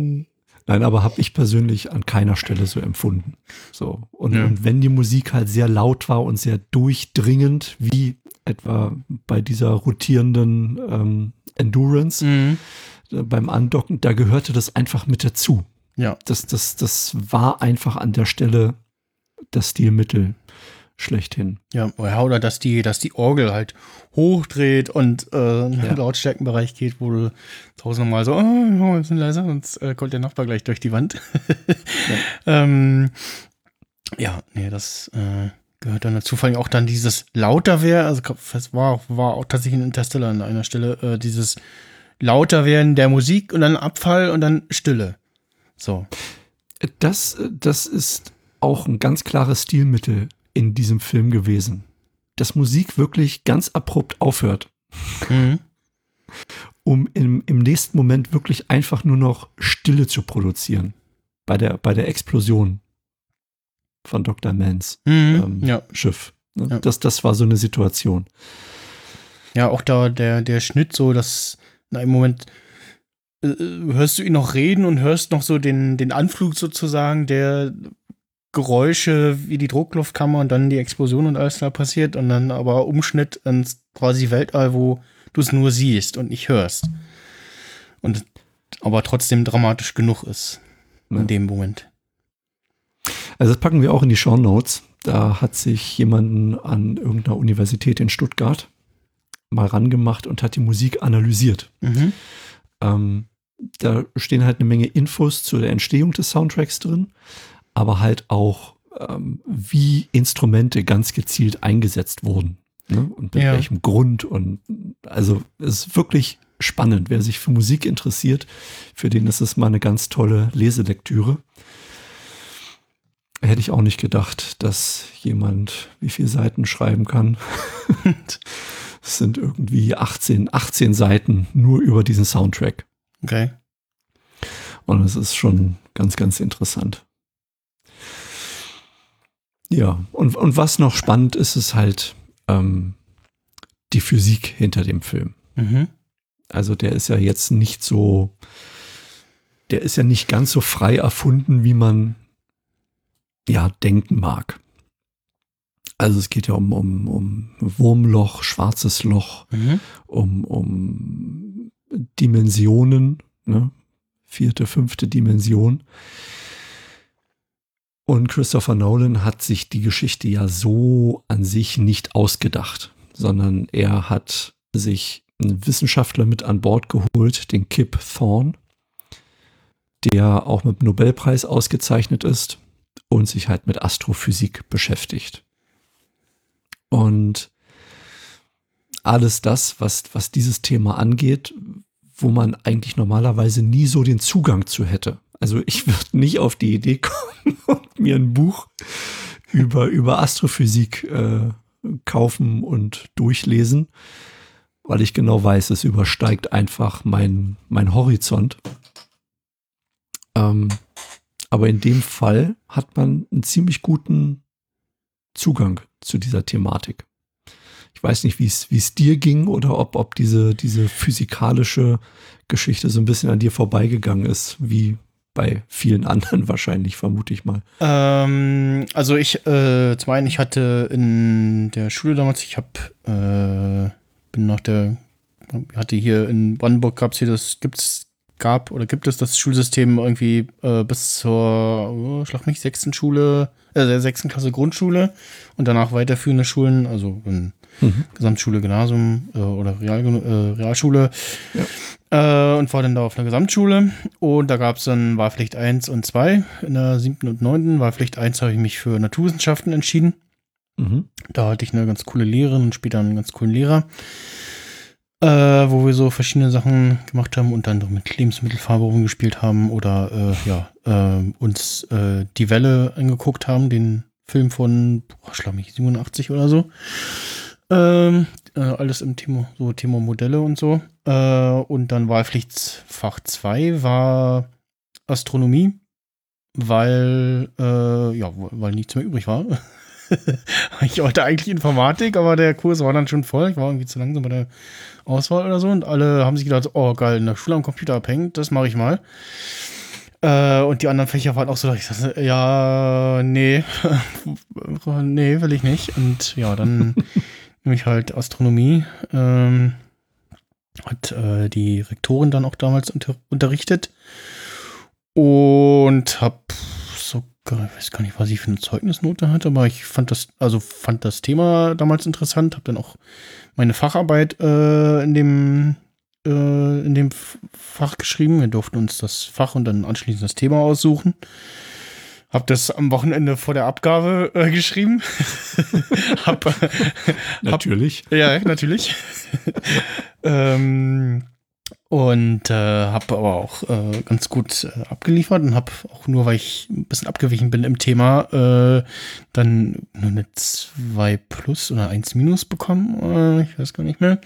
Nein, aber habe ich persönlich an keiner Stelle so empfunden. So. Und, Ja. und wenn die Musik halt sehr laut war und sehr durchdringend, wie etwa bei dieser rotierenden ähm, Endurance Mhm. äh, beim Andocken, da gehörte das einfach mit dazu. Ja. Das, das, das war einfach an der Stelle das Stilmittel schlechthin. Ja, ja, oder dass die, dass die Orgel halt hochdreht und äh, in den Ja. Lautstärkenbereich geht, wo du tausendmal so, oh, oh, ein bisschen leiser, sonst äh, kommt der Nachbar gleich durch die Wand. ja. (laughs) ähm, ja, nee, das äh, gehört dann dazu. Vor allem auch dann dieses lauter wäre, also es war, war auch tatsächlich in Interstellar an einer Stelle, äh, dieses lauter werden der Musik und dann Abfall und dann Stille. So. Das, das ist auch ein ganz klares Stilmittel in diesem Film gewesen. Dass Musik wirklich ganz abrupt aufhört. Mhm. um im, im nächsten Moment wirklich einfach nur noch Stille zu produzieren. Bei der, bei der Explosion von Dr. Mans Mhm. ähm, ja. Schiff. Ne? Ja. Das, das war so eine Situation. Ja, auch da der, der Schnitt so, dass na, im Moment äh, hörst du ihn noch reden und hörst noch so den, den Anflug sozusagen der Geräusche wie die Druckluftkammer und dann die Explosion und alles da passiert und dann aber Umschnitt ins quasi Weltall, wo du es nur siehst und nicht hörst. Und aber trotzdem dramatisch genug ist Ja. in dem Moment. Also das packen wir auch in die Show Notes. Da hat sich jemanden an irgendeiner Universität in Stuttgart mal rangemacht und hat die Musik analysiert. Mhm. Ähm, da stehen halt eine Menge Infos zu der Entstehung des Soundtracks drin, aber halt auch, ähm, wie Instrumente ganz gezielt eingesetzt wurden. Ne? Und mit Ja. welchem Grund. Und also es ist wirklich spannend. Wer sich für Musik interessiert, für den ist es mal eine ganz tolle Leselektüre. Hätte ich auch nicht gedacht, dass jemand wie viele Seiten schreiben kann. (laughs) Es sind irgendwie 18, 18 Seiten nur über diesen Soundtrack. Okay. Und es ist schon ganz, ganz interessant. Ja, und, und was noch spannend ist, ist halt ähm, die Physik hinter dem Film. Mhm. Also der ist ja jetzt nicht so, der ist ja nicht ganz so frei erfunden, wie man ja denken mag. Also es geht ja um, um, um Wurmloch, schwarzes Loch, Mhm. um, um Dimensionen, ne? vierte, fünfte Dimension. Und Christopher Nolan hat sich die Geschichte ja so an sich nicht ausgedacht, sondern er hat sich einen Wissenschaftler mit an Bord geholt, den Kip Thorne, der auch mit dem Nobelpreis ausgezeichnet ist und sich halt mit Astrophysik beschäftigt. Und alles das, was, was dieses Thema angeht, wo man eigentlich normalerweise nie so den Zugang zu hätte. Also ich würde nicht auf die Idee kommen (laughs) und mir ein Buch über, über Astrophysik äh, kaufen und durchlesen, weil ich genau weiß, es übersteigt einfach mein, mein Horizont. Ähm, aber in dem Fall hat man einen ziemlich guten Zugang zu dieser Thematik. Ich weiß nicht, wie es dir ging oder ob, ob diese, diese physikalische Geschichte so ein bisschen an dir vorbeigegangen ist, wie bei vielen (laughs) anderen wahrscheinlich, vermute ich mal. Ähm, also ich, äh, zum einen, ich hatte in der Schule damals, ich habe, äh, bin nach der, hatte hier in Brandenburg gab es hier das, gibt's, gab oder gibt es das Schulsystem irgendwie äh, bis zur, oh, schlag mich, sechsten Schule, äh, der sechsten Klasse Grundschule und danach weiterführende Schulen, also in mhm. Gesamtschule, Gymnasium äh, oder Real, äh, Realschule. Ja. Äh, und war dann da auf einer Gesamtschule. Und da gab es dann Wahlpflicht 1 und 2. In der siebten und neunten Wahlpflicht 1 habe ich mich für Naturwissenschaften entschieden. Mhm. Da hatte ich eine ganz coole Lehrerin und später einen ganz coolen Lehrer. Äh, wo wir so verschiedene Sachen gemacht haben, unter anderem mit Lebensmittelfarbe rumgespielt haben oder äh, ja, äh, uns äh, die Welle angeguckt haben, den Film von, boah, mich, 87 oder so. Ähm, äh, alles im Thema, so Thema Modelle und so. Äh, und dann Wahlpflichtfach 2 war Astronomie, weil, ja, weil nichts mehr übrig war. (laughs) ich wollte eigentlich Informatik, aber der Kurs war dann schon voll. Ich war irgendwie zu langsam bei der Auswahl oder so. Und alle haben sich gedacht, oh geil, in der Schule am Computer abhängen, das mache ich mal. Äh, und die anderen Fächer waren auch so, dass ich dachte, ja, nee, (laughs) nee, will ich nicht. Und ja, dann (laughs) nämlich halt Astronomie. Ähm, hat äh, die Rektorin dann auch damals unter unterrichtet. Und hab sogar, ich weiß gar nicht, was ich für eine Zeugnisnote hatte, aber ich fand das, also fand das Thema damals interessant, hab dann auch meine Facharbeit äh, in dem äh, in dem Fach geschrieben. Wir durften uns das Fach und dann anschließend das Thema aussuchen. Hab das am Wochenende vor der Abgabe äh, geschrieben. (laughs) hab, natürlich. Hab, ja, natürlich. (laughs) ähm, und äh, habe aber auch äh, ganz gut äh, abgeliefert und habe auch nur, weil ich ein bisschen abgewichen bin im Thema, äh, dann nur eine 2 plus oder 1 minus bekommen. Äh, ich weiß gar nicht mehr.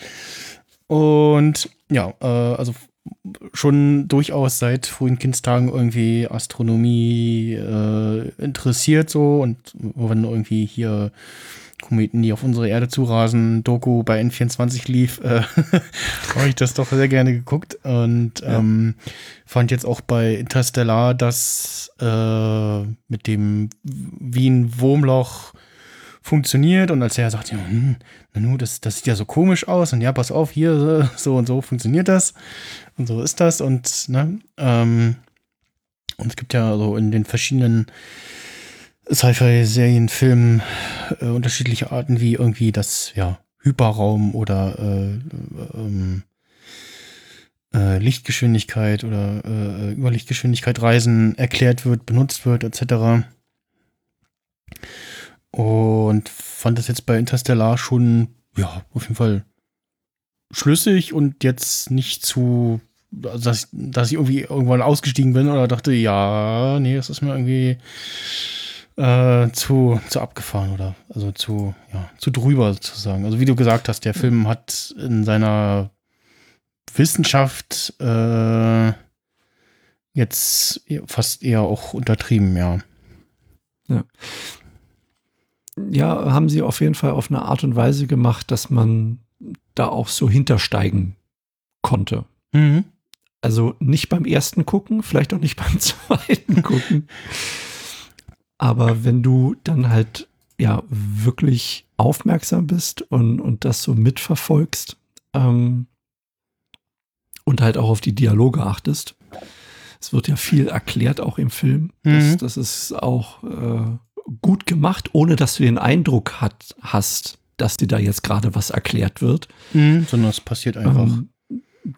Und ja, äh, also schon durchaus seit frühen Kindstagen irgendwie Astronomie interessiert so und wenn irgendwie hier Kometen, die auf unsere Erde zurasen, Doku bei N24 lief, äh, (laughs) habe ich das doch sehr gerne geguckt. Und ja. ähm, fand jetzt auch bei Interstellar, dass äh, mit dem Wien-Wurmloch funktioniert. Und als er sagt, ja, hm, Nanu, das, das sieht ja so komisch aus. Und ja, pass auf, hier so und so funktioniert das. Und so ist das. Und ne, ähm, und es gibt ja so in den verschiedenen Sci-Fi-Serien, Filmen äh, unterschiedliche Arten, wie irgendwie das, ja, Hyperraum oder äh, ähm, äh, Lichtgeschwindigkeit oder äh, Überlichtgeschwindigkeit Reisen erklärt wird, benutzt wird, etc. Und fand das jetzt bei Interstellar schon, ja, auf jeden Fall schlüssig und jetzt nicht zu, dass, dass ich irgendwie irgendwann ausgestiegen bin oder dachte, ja, nee, das ist mir irgendwie äh, zu, zu abgefahren oder also zu, ja, zu drüber sozusagen. Also wie du gesagt hast, der Film hat in seiner Wissenschaft äh, jetzt fast eher auch untertrieben, ja. Ja ja, haben sie auf jeden Fall auf eine Art und Weise gemacht, dass man da auch so hintersteigen konnte. Mhm. Also nicht beim ersten gucken, vielleicht auch nicht (laughs) beim zweiten gucken. Aber wenn du dann halt ja wirklich aufmerksam bist und, und das so mitverfolgst ähm, und halt auch auf die Dialoge achtest, es wird ja viel erklärt auch im Film. Das, Mhm. das ist auch äh, gut gemacht, ohne dass du den Eindruck hat, hast, dass dir da jetzt gerade was erklärt wird. Mhm, sondern es passiert einfach. Ähm,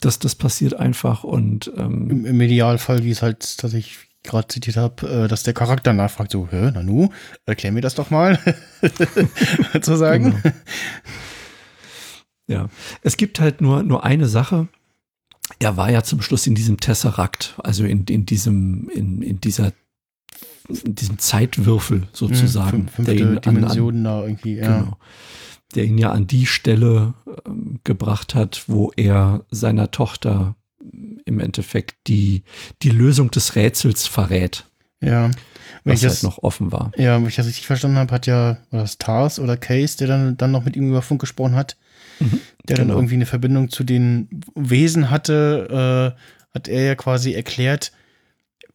das, das passiert einfach und ähm, Im, Im Idealfall, wie es halt, dass ich gerade zitiert habe, äh, dass der Charakter nachfragt, so, hä, Nanu, erklär mir das doch mal, (laughs) sozusagen. Genau. Ja, es gibt halt nur, nur eine Sache. Er war ja zum Schluss in diesem Tesserakt, also in, in diesem, in, in dieser, in diesem Zeitwürfel sozusagen. Hm, Fünf, der ihn fünfte an- Dimension da irgendwie, ja. Genau. Der ihn ja an die Stelle ähm, gebracht hat, wo er seiner Tochter im Endeffekt die, die Lösung des Rätsels verrät, Ja. Wenn was ich halt das, noch offen war. ja, wenn ich das richtig verstanden habe, hat ja, war das Tars oder Case, der dann, dann noch mit ihm über Funk gesprochen hat, Mhm, der dann genau. irgendwie eine Verbindung zu den Wesen hatte, äh, hat er ja quasi erklärt,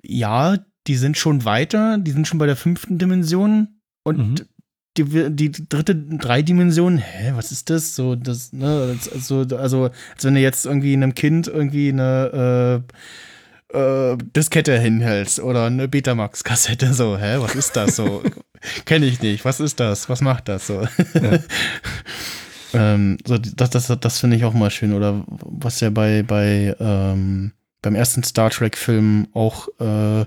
ja, die sind schon weiter, die sind schon bei der fünften Dimension und Mhm. Die, dritte drei Dimension, hä, was ist das? So, das, ne, also, also, als wenn du jetzt irgendwie einem Kind irgendwie eine äh, äh, Diskette hinhältst oder eine Betamax-Kassette, so, hä, was ist das so? (laughs) Kenne ich nicht, was ist das? Was macht das so? Ja. (laughs) ähm, so das das, das finde ich auch mal schön. Oder was ja bei, bei ähm, beim ersten Star Trek-Film auch äh,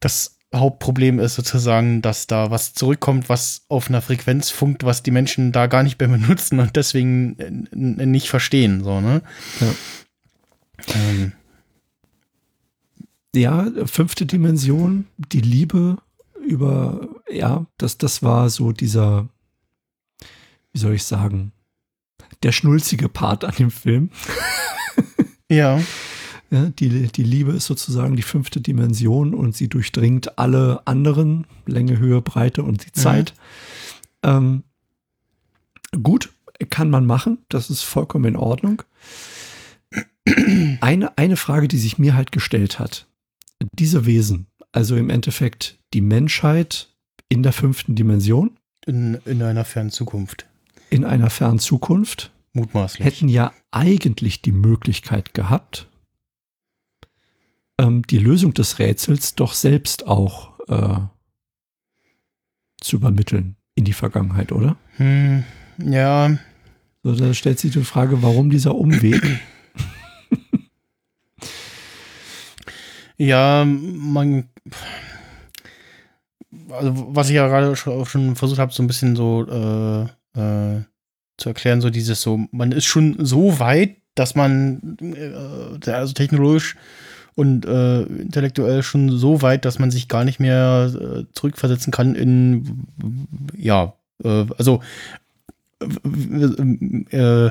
das Hauptproblem ist sozusagen, dass da was zurückkommt, was auf einer Frequenz funkt, was die Menschen da gar nicht mehr benutzen und deswegen äh, nicht verstehen. So, ne? Ja. Ähm, Ja, fünfte Dimension, die Liebe über, ja, das, das war so dieser, wie soll ich sagen, der schnulzige Part an dem Film. ja. (laughs) Ja, die, die Liebe ist sozusagen die fünfte Dimension und sie durchdringt alle anderen, Länge, Höhe, Breite und die Zeit. Ähm, gut, kann man machen, das ist vollkommen in Ordnung. Eine, eine Frage, die sich mir halt gestellt hat. Diese Wesen, also im Endeffekt die Menschheit in der fünften Dimension, In, in einer fernen Zukunft. in einer fernen Zukunft, Mutmaßlich. hätten ja eigentlich die Möglichkeit gehabt, ähm, die Lösung des Rätsels doch selbst auch äh, zu übermitteln in die Vergangenheit, oder? Hm, ja, So, da stellt sich die Frage, warum dieser Umweg? Ja, man. Also, was ich ja gerade schon, auch schon versucht habe, so ein bisschen so äh, äh, zu erklären, so dieses so, man ist schon so weit, dass man äh, also technologisch und äh, intellektuell schon so weit, dass man sich gar nicht mehr äh, zurückversetzen kann in ja, äh, also äh,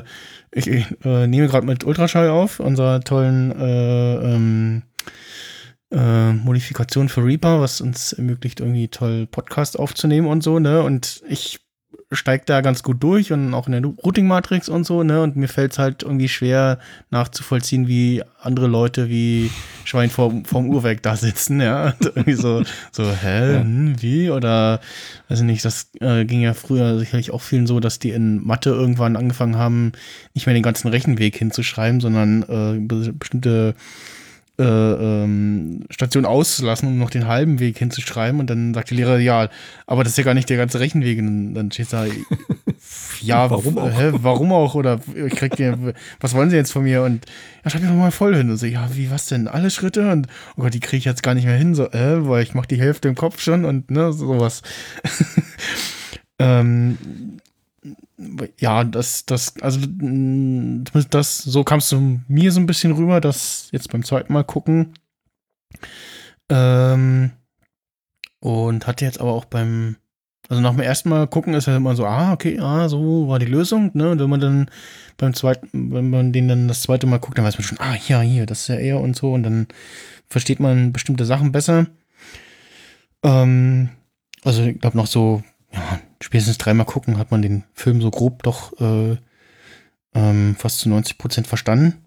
ich äh, nehme gerade mit Ultraschall auf, unserer tollen äh, ähm, äh, Modifikation für Reaper, was uns ermöglicht, irgendwie toll Podcast aufzunehmen und so, ne? Und ich steige da ganz gut durch und auch in der Routing-Matrix und so, ne? Und mir fällt es halt irgendwie schwer nachzuvollziehen, wie andere Leute wie Schwein vorm, vorm Uhrwerk da sitzen, ja. (laughs) Und irgendwie so, so, hä, Ja. hm, wie? Oder weiß ich nicht, das äh, ging ja früher sicherlich auch vielen so, dass die in Mathe irgendwann angefangen haben, nicht mehr den ganzen Rechenweg hinzuschreiben, sondern äh, be bestimmte äh, ähm, Station auszulassen, um noch den halben Weg hinzuschreiben. Und dann sagt der Lehrer, ja, aber das ist ja gar nicht der ganze Rechenweg. Und dann, steht da, (laughs) ja, Warum auch? Hä, warum auch? Oder ich krieg den, was wollen Sie jetzt von mir? Und ja, schreib mir mal voll hin. Und so, ja, wie, was denn? Alle Schritte? Und oh Gott, die kriege ich jetzt gar nicht mehr hin, so, äh, weil ich mach die Hälfte im Kopf schon und ne, sowas. (laughs) ähm, ja, das, das, also das, so kamst du mir so ein bisschen rüber, dass jetzt beim zweiten Mal gucken. Ähm, und hatte jetzt aber auch beim, also nach dem ersten Mal gucken ist ja immer so, ah, okay, ah, so war die Lösung, ne? Und wenn man dann beim zweiten, wenn man den dann das zweite Mal guckt, dann weiß man schon, ah, ja, hier, das ist ja er und so, und dann versteht man bestimmte Sachen besser. Ähm, also ich glaube noch so, ja, spätestens dreimal gucken hat man den Film so grob doch äh, ähm, fast zu 90 Prozent verstanden.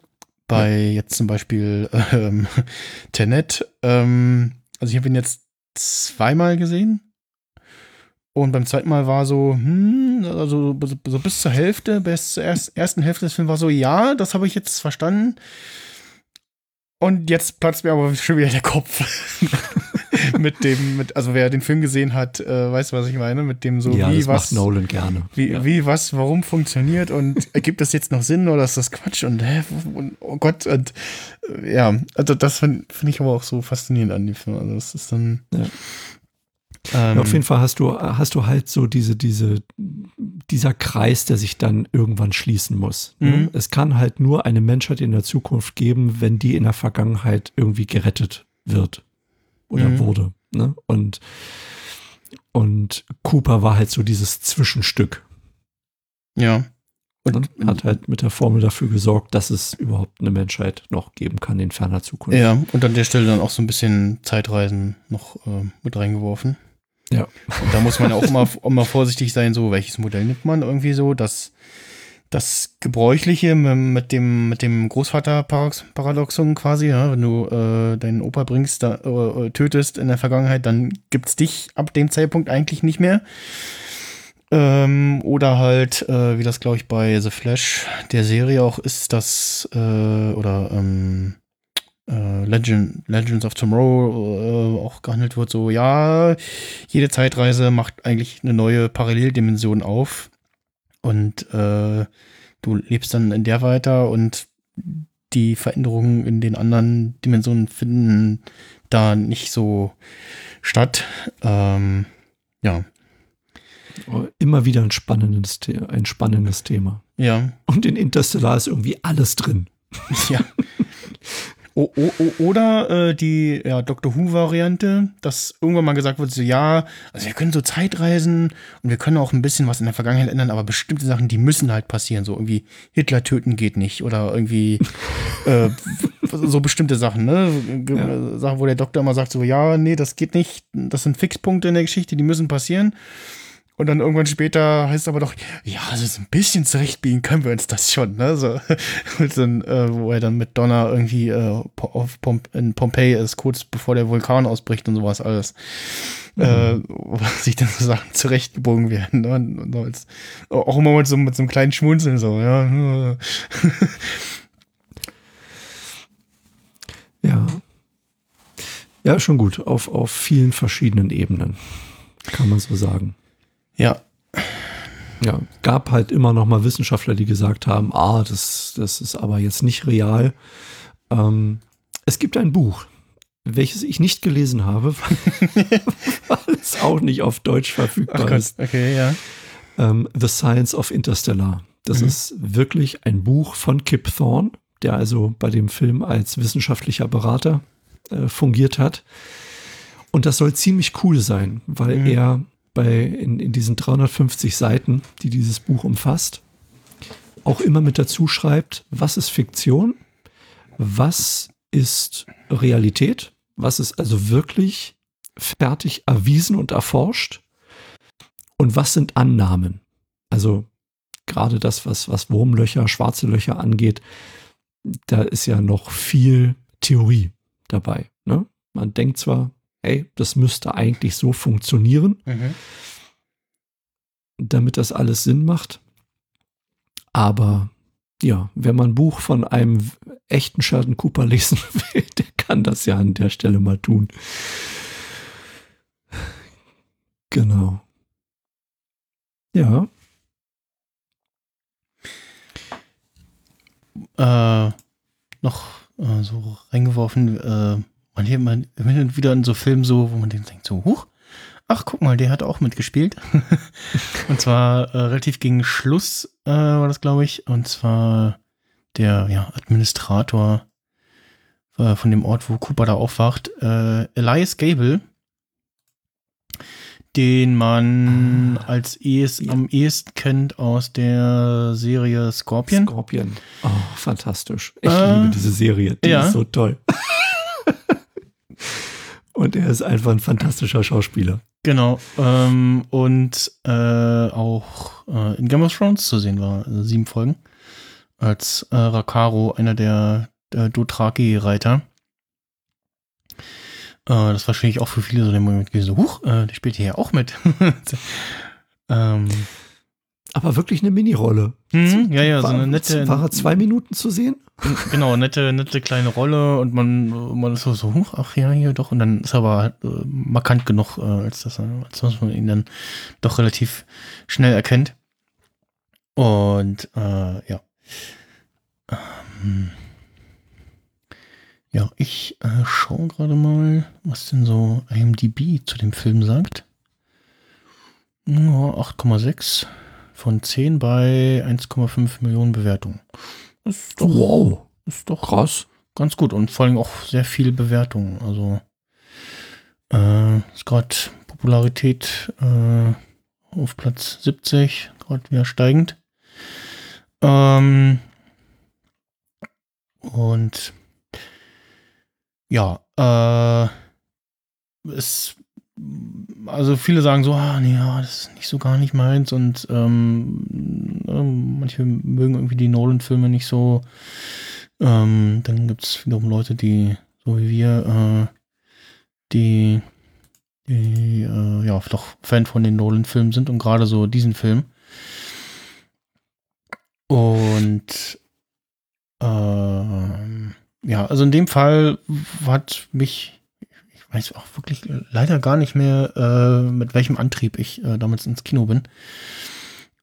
Bei jetzt zum Beispiel ähm, (laughs) Tenet. Ähm, also ich habe ihn jetzt zweimal gesehen. Und beim zweiten Mal war so, hm, also so bis zur Hälfte, bis zur erst, ersten Hälfte des Films war so, ja, das habe ich jetzt verstanden. Und jetzt platzt mir aber schon wieder der Kopf. (laughs) (laughs) mit dem, mit, also wer den Film gesehen hat, äh, weiß, was ich meine, mit dem so ja, wie das was. macht Nolan gerne. Wie, ja. wie, was, warum funktioniert und (laughs) ergibt das jetzt noch Sinn oder ist das Quatsch und, hä, und oh Gott, und äh, ja, also das finde find ich aber auch so faszinierend an dem Film. Also das ist dann. Ja. Ähm, Ja, auf jeden Fall hast du, hast du halt so diese, diese, dieser Kreis, der sich dann irgendwann schließen muss. ne? Mhm. Es kann halt nur eine Menschheit in der Zukunft geben, wenn die in der Vergangenheit irgendwie gerettet wird oder Mhm. wurde. Ne? Und, und Cooper war halt so dieses Zwischenstück. ja. Und hat halt mit der Formel dafür gesorgt, dass es überhaupt eine Menschheit noch geben kann in ferner Zukunft. Ja, und an der Stelle dann auch so ein bisschen Zeitreisen noch äh, mit reingeworfen. Ja. Und da muss man auch immer, (laughs) immer vorsichtig sein, so welches Modell nimmt man irgendwie so, das, das Gebräuchliche mit, dem, mit dem Großvater-Paradoxon quasi, ja, wenn du äh, deinen Opa bringst, da, äh, tötest in der Vergangenheit, dann gibt's dich ab dem Zeitpunkt eigentlich nicht mehr. Ähm, oder halt, äh, wie das glaube ich bei The Flash der Serie auch ist, das, äh, oder ähm, äh, Legend, Legends of Tomorrow äh, auch gehandelt wird, so ja, jede Zeitreise macht eigentlich eine neue Paralleldimension auf und äh, du lebst dann in der weiter und die Veränderungen in den anderen Dimensionen finden da nicht so statt. Ähm, ja, Immer wieder ein spannendes, The- ein spannendes Thema. ja, Und in Interstellar ist irgendwie alles drin. ja. (laughs) O, o, o, oder äh, die ja, Doctor Who-Variante, dass irgendwann mal gesagt wird, so ja, also wir können so Zeitreisen und wir können auch ein bisschen was in der Vergangenheit ändern, aber bestimmte Sachen, die müssen halt passieren. So irgendwie Hitler töten geht nicht oder irgendwie (laughs) äh, so bestimmte Sachen, ne? Ja. Sachen, wo der Doktor immer sagt, so ja, nee, das geht nicht, das sind Fixpunkte in der Geschichte, die müssen passieren. Und dann irgendwann später heißt es aber doch, ja, also so ein bisschen zurechtbiegen können wir uns das schon, ne? So, (laughs) und dann, äh, wo er dann mit Donner irgendwie äh, auf Pom in Pompeji ist, kurz bevor der Vulkan ausbricht und sowas alles. Äh, wo sich dann so Sachen zurechtgebogen werden. Ne? Und, und als, auch immer mit so, mit so einem kleinen Schmunzeln so, ja. (laughs) Ja. Ja, schon gut. Auf, auf vielen verschiedenen Ebenen. Kann man so sagen. Ja, Ja, gab halt immer noch mal Wissenschaftler, die gesagt haben, ah, das, das ist aber jetzt nicht real. Ähm, es gibt ein Buch, welches ich nicht gelesen habe, (laughs) weil es auch nicht auf Deutsch verfügbar ach Gott, ist. okay, ja. Ähm, The Science of Interstellar. Das Mhm. ist wirklich ein Buch von Kip Thorne, der also bei dem Film als wissenschaftlicher Berater äh, fungiert hat. Und das soll ziemlich cool sein, weil Mhm. er bei in, in diesen 350 Seiten, die dieses Buch umfasst, auch immer mit dazu schreibt, was ist Fiktion, was ist Realität, was ist also wirklich fertig erwiesen und erforscht und was sind Annahmen. Also gerade das, was, was Wurmlöcher, schwarze Löcher angeht, da ist ja noch viel Theorie dabei. Ne? Man denkt zwar, hey, das müsste eigentlich so funktionieren, Mhm. damit das alles Sinn macht. Aber ja, wenn man ein Buch von einem echten Sheldon Cooper lesen (laughs) will, der kann das ja an der Stelle mal tun. Genau. Ja, äh, noch äh, so reingeworfen, äh, man hier hin und wieder in so Filmen so, wo man den denkt so, huch, ach guck mal, der hat auch mitgespielt. (laughs) und zwar äh, relativ gegen Schluss äh, war das, glaube ich. Und zwar der ja, Administrator äh, von dem Ort, wo Cooper da aufwacht, äh, Elias Gable, den man Ah, als ehest, ja. am ehesten kennt aus der Serie Scorpion. Scorpion. Oh, fantastisch. Ich Äh, liebe diese Serie. Die ja. ist so toll. (laughs) Und er ist einfach ein fantastischer Schauspieler. Genau. Ähm, und äh, auch äh, in Game of Thrones zu sehen war, also sieben Folgen. Als äh, Rakaro, einer der, der Dothraki-Reiter. Äh, das war wahrscheinlich auch für viele so der Moment gewesen, so, huch, äh, der spielt hier ja auch mit. (laughs) ähm, aber wirklich eine Minirolle. Mhm, ja, ja, so eine nette. War er zwei Minuten zu sehen? Genau, nette, nette kleine Rolle und man, man ist so, so, ach ja, hier doch. Und dann ist er aber äh, markant genug, äh, als, das, als dass man ihn dann doch relativ schnell erkennt. Und äh, ja. Ähm, ja, ich äh, schaue gerade mal, was denn so IMDb zu dem Film sagt. Ja, 8,6 von 10 bei 1,5 Millionen Bewertungen. Ist doch, Wow, ist doch krass. ganz gut und vor allem auch sehr viele Bewertungen. Also äh, ist gerade Popularität äh, auf Platz 70, gerade wieder steigend. Ähm, und ja, äh, es also viele sagen so, ah, nee, ja, das ist nicht so gar nicht meins und ähm, äh, manche mögen irgendwie die Nolan-Filme nicht so. Ähm, dann gibt es wiederum Leute, die, so wie wir, äh, die, die äh, ja, doch Fan von den Nolan-Filmen sind und gerade so diesen Film. Und ähm, ja, also in dem Fall hat mich ich weiß auch wirklich leider gar nicht mehr, äh, mit welchem Antrieb ich äh, damals ins Kino bin.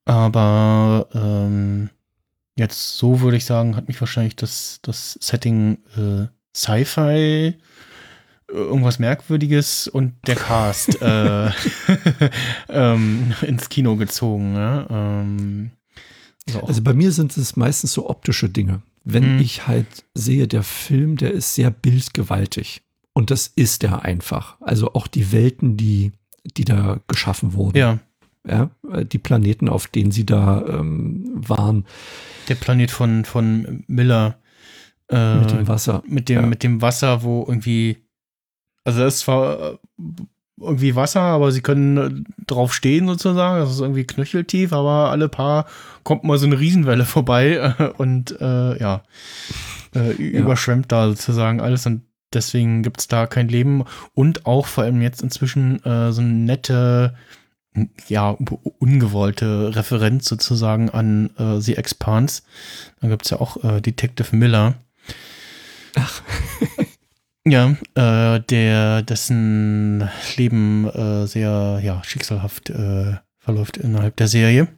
Aber ähm, jetzt so würde ich sagen, hat mich wahrscheinlich das, das Setting äh, Sci-Fi, irgendwas Merkwürdiges und der Cast äh, (laughs) ähm, ins Kino gezogen. Ja? Ähm, also, also bei mir sind es meistens so optische Dinge. Wenn Mhm. ich halt sehe, der Film, der ist sehr bildgewaltig. Und das ist er einfach. Also auch die Welten, die, die da geschaffen wurden. ja, Ja, äh, die Planeten, auf denen sie da ähm, waren, der Planet von, von Miller. Äh, mit dem Wasser. mit dem, Ja. mit dem Wasser, wo irgendwie, also das ist zwar äh, irgendwie Wasser, aber sie können äh, drauf stehen sozusagen. Das ist irgendwie knöcheltief, aber alle paar kommt mal so eine Riesenwelle (laughs) vorbei und äh, ja, äh, überschwemmt da sozusagen alles und deswegen gibt es da kein Leben und auch vor allem jetzt inzwischen äh, so eine nette, ja, ungewollte Referenz sozusagen an äh, The Expanse. Da gibt es ja auch äh, Detective Miller. Ach. (laughs) Ja, äh, der, dessen Leben äh, sehr, ja, schicksalhaft äh, verläuft innerhalb der Serie.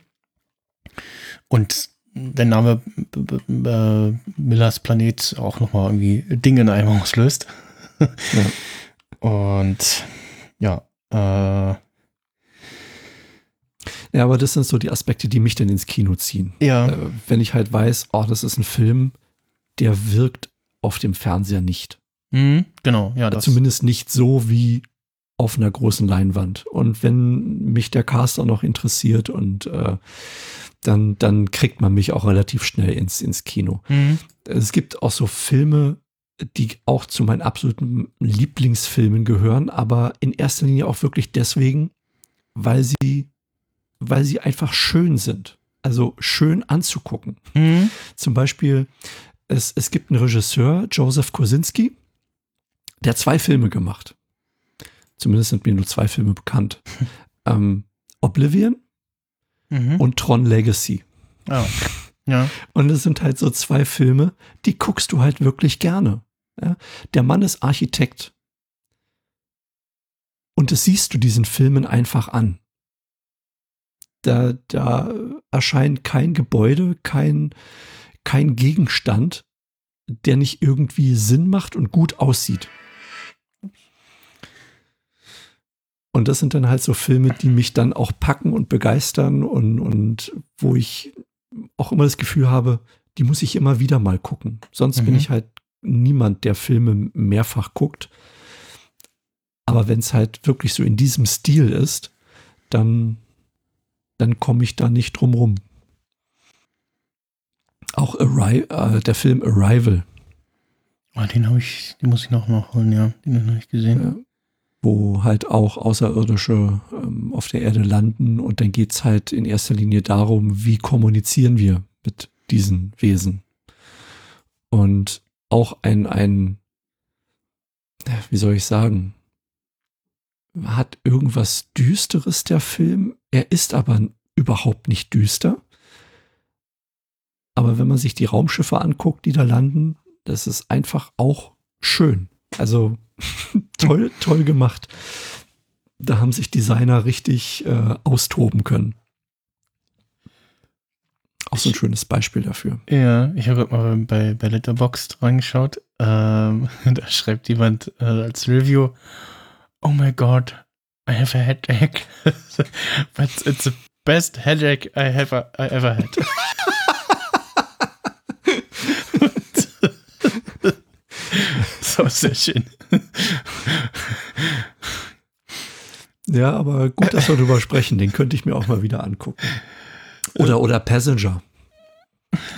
Und der Name äh, Millers Planet auch nochmal irgendwie Dinge in einem auslöst. Und ja, äh, Ja, aber das sind so die Aspekte, die mich dann ins Kino ziehen. ja, Äh, wenn ich halt weiß, oh, das ist ein Film, der wirkt auf dem Fernseher nicht. mhm, genau, ja, das, Zumindest nicht so wie auf einer großen Leinwand. Und wenn mich der Cast auch noch interessiert und äh, dann, dann kriegt man mich auch relativ schnell ins, ins Kino. mhm, Es gibt auch so Filme, die auch zu meinen absoluten Lieblingsfilmen gehören, aber in erster Linie auch wirklich deswegen, weil sie, weil sie einfach schön sind. Also schön anzugucken. mhm, Zum Beispiel, es, es gibt einen Regisseur, Joseph Kosinski, der hat zwei Filme gemacht. Zumindest sind mir nur zwei Filme bekannt. (laughs) ähm, Oblivion mhm. und Tron Legacy. ja, ja, Und es sind halt so zwei Filme, die guckst du halt wirklich gerne. Ja? Der Mann ist Architekt. Und das siehst du diesen Filmen einfach an. Da, da erscheint kein Gebäude, kein, kein Gegenstand, der nicht irgendwie Sinn macht und gut aussieht. Und das sind dann halt so Filme, die mich dann auch packen und begeistern und, und wo ich auch immer das Gefühl habe, die muss ich immer wieder mal gucken. Sonst bin Mhm. ich halt niemand, der Filme mehrfach guckt. Aber wenn es halt wirklich so in diesem Stil ist, dann, dann komme ich da nicht drum rum. Auch Arri äh, der Film Arrival, Ah, den habe ich, den muss ich noch nachholen, ja, den habe ich gesehen. Wo halt auch Außerirdische ähm, auf der Erde landen und dann geht es halt in erster Linie darum, wie kommunizieren wir mit diesen Wesen. Und auch ein, ein, wie soll ich sagen, hat irgendwas Düsteres der Film. Er ist aber überhaupt nicht düster. Aber wenn man sich die Raumschiffe anguckt, die da landen, das ist einfach auch schön. Also (laughs) toll, toll gemacht. Da haben sich Designer richtig äh, austoben können. Auch so ein schönes Beispiel dafür. Ja, ich habe gerade mal bei, bei Letterboxd reingeschaut. Ähm, (laughs) da schreibt jemand äh, als Review: Oh my God, I have a headache. (laughs) But it's the best headache I, have, I ever had. So, sehr schön. Ja, aber gut, dass wir drüber sprechen. Den könnte ich mir auch mal wieder angucken. Oder, oder Passenger.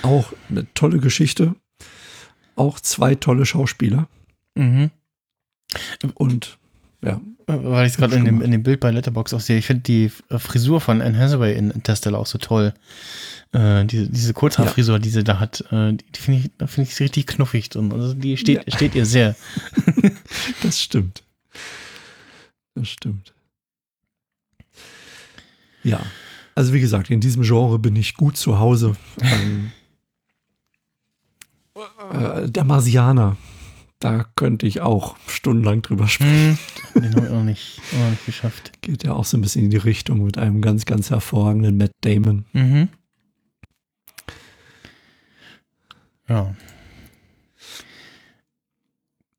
Auch eine tolle Geschichte. Auch zwei tolle Schauspieler. Mhm. Und ja. Weil ich es gerade in dem, in dem Bild bei Letterbox auch sehe, ich finde die Frisur von Anne Hathaway in Interstellar auch so toll. Äh, diese, diese Kurzhaarfrisur, ja. die sie da hat, äh, die, finde ich, find ich richtig knuffig. Und also die steht, ja. steht ihr sehr. (laughs) das stimmt. Das stimmt. Ja. Also wie gesagt, in diesem Genre bin ich gut zu Hause. (laughs) Ähm, äh, der Marsianer, da könnte ich auch stundenlang drüber sprechen. Hm, den habe ich auch nicht, auch nicht geschafft. Geht ja auch so ein bisschen in die Richtung mit einem ganz, ganz hervorragenden Matt Damon. Mhm. Ja.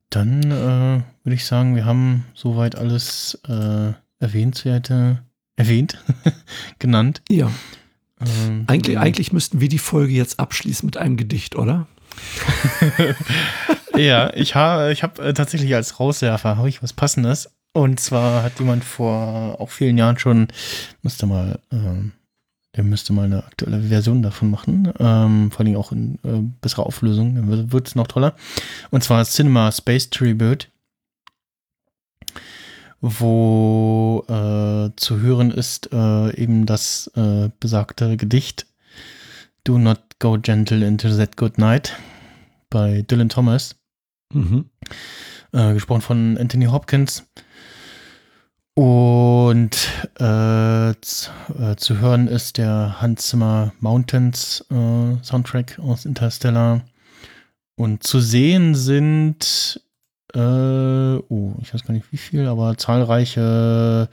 Dann äh, würde ich sagen, wir haben soweit alles äh, Erwähnenswerte erwähnt, (laughs) genannt. Ja. Ähm, eigentlich, eigentlich müssten wir die Folge jetzt abschließen mit einem Gedicht, oder? (laughs) ja, ich habe ich hab, äh, tatsächlich als Rauswerfer habe ich was Passendes. Und zwar hat jemand vor auch vielen Jahren schon, müsste mal, ähm, der müsste mal eine aktuelle Version davon machen, ähm, vor allem auch in äh, besserer Auflösung, dann wird es noch toller. Und zwar Cinema Space Tribute wo äh, zu hören ist äh, eben das äh, besagte Gedicht Do Not Go Gentle into That Good Night bei Dylan Thomas. Mhm. Äh, gesprochen von Anthony Hopkins. Und äh, zu, äh, zu, hören ist der Hans Zimmer Mountains Soundtrack aus Interstellar. Und zu sehen sind äh, oh, ich weiß gar nicht wie viel, aber zahlreiche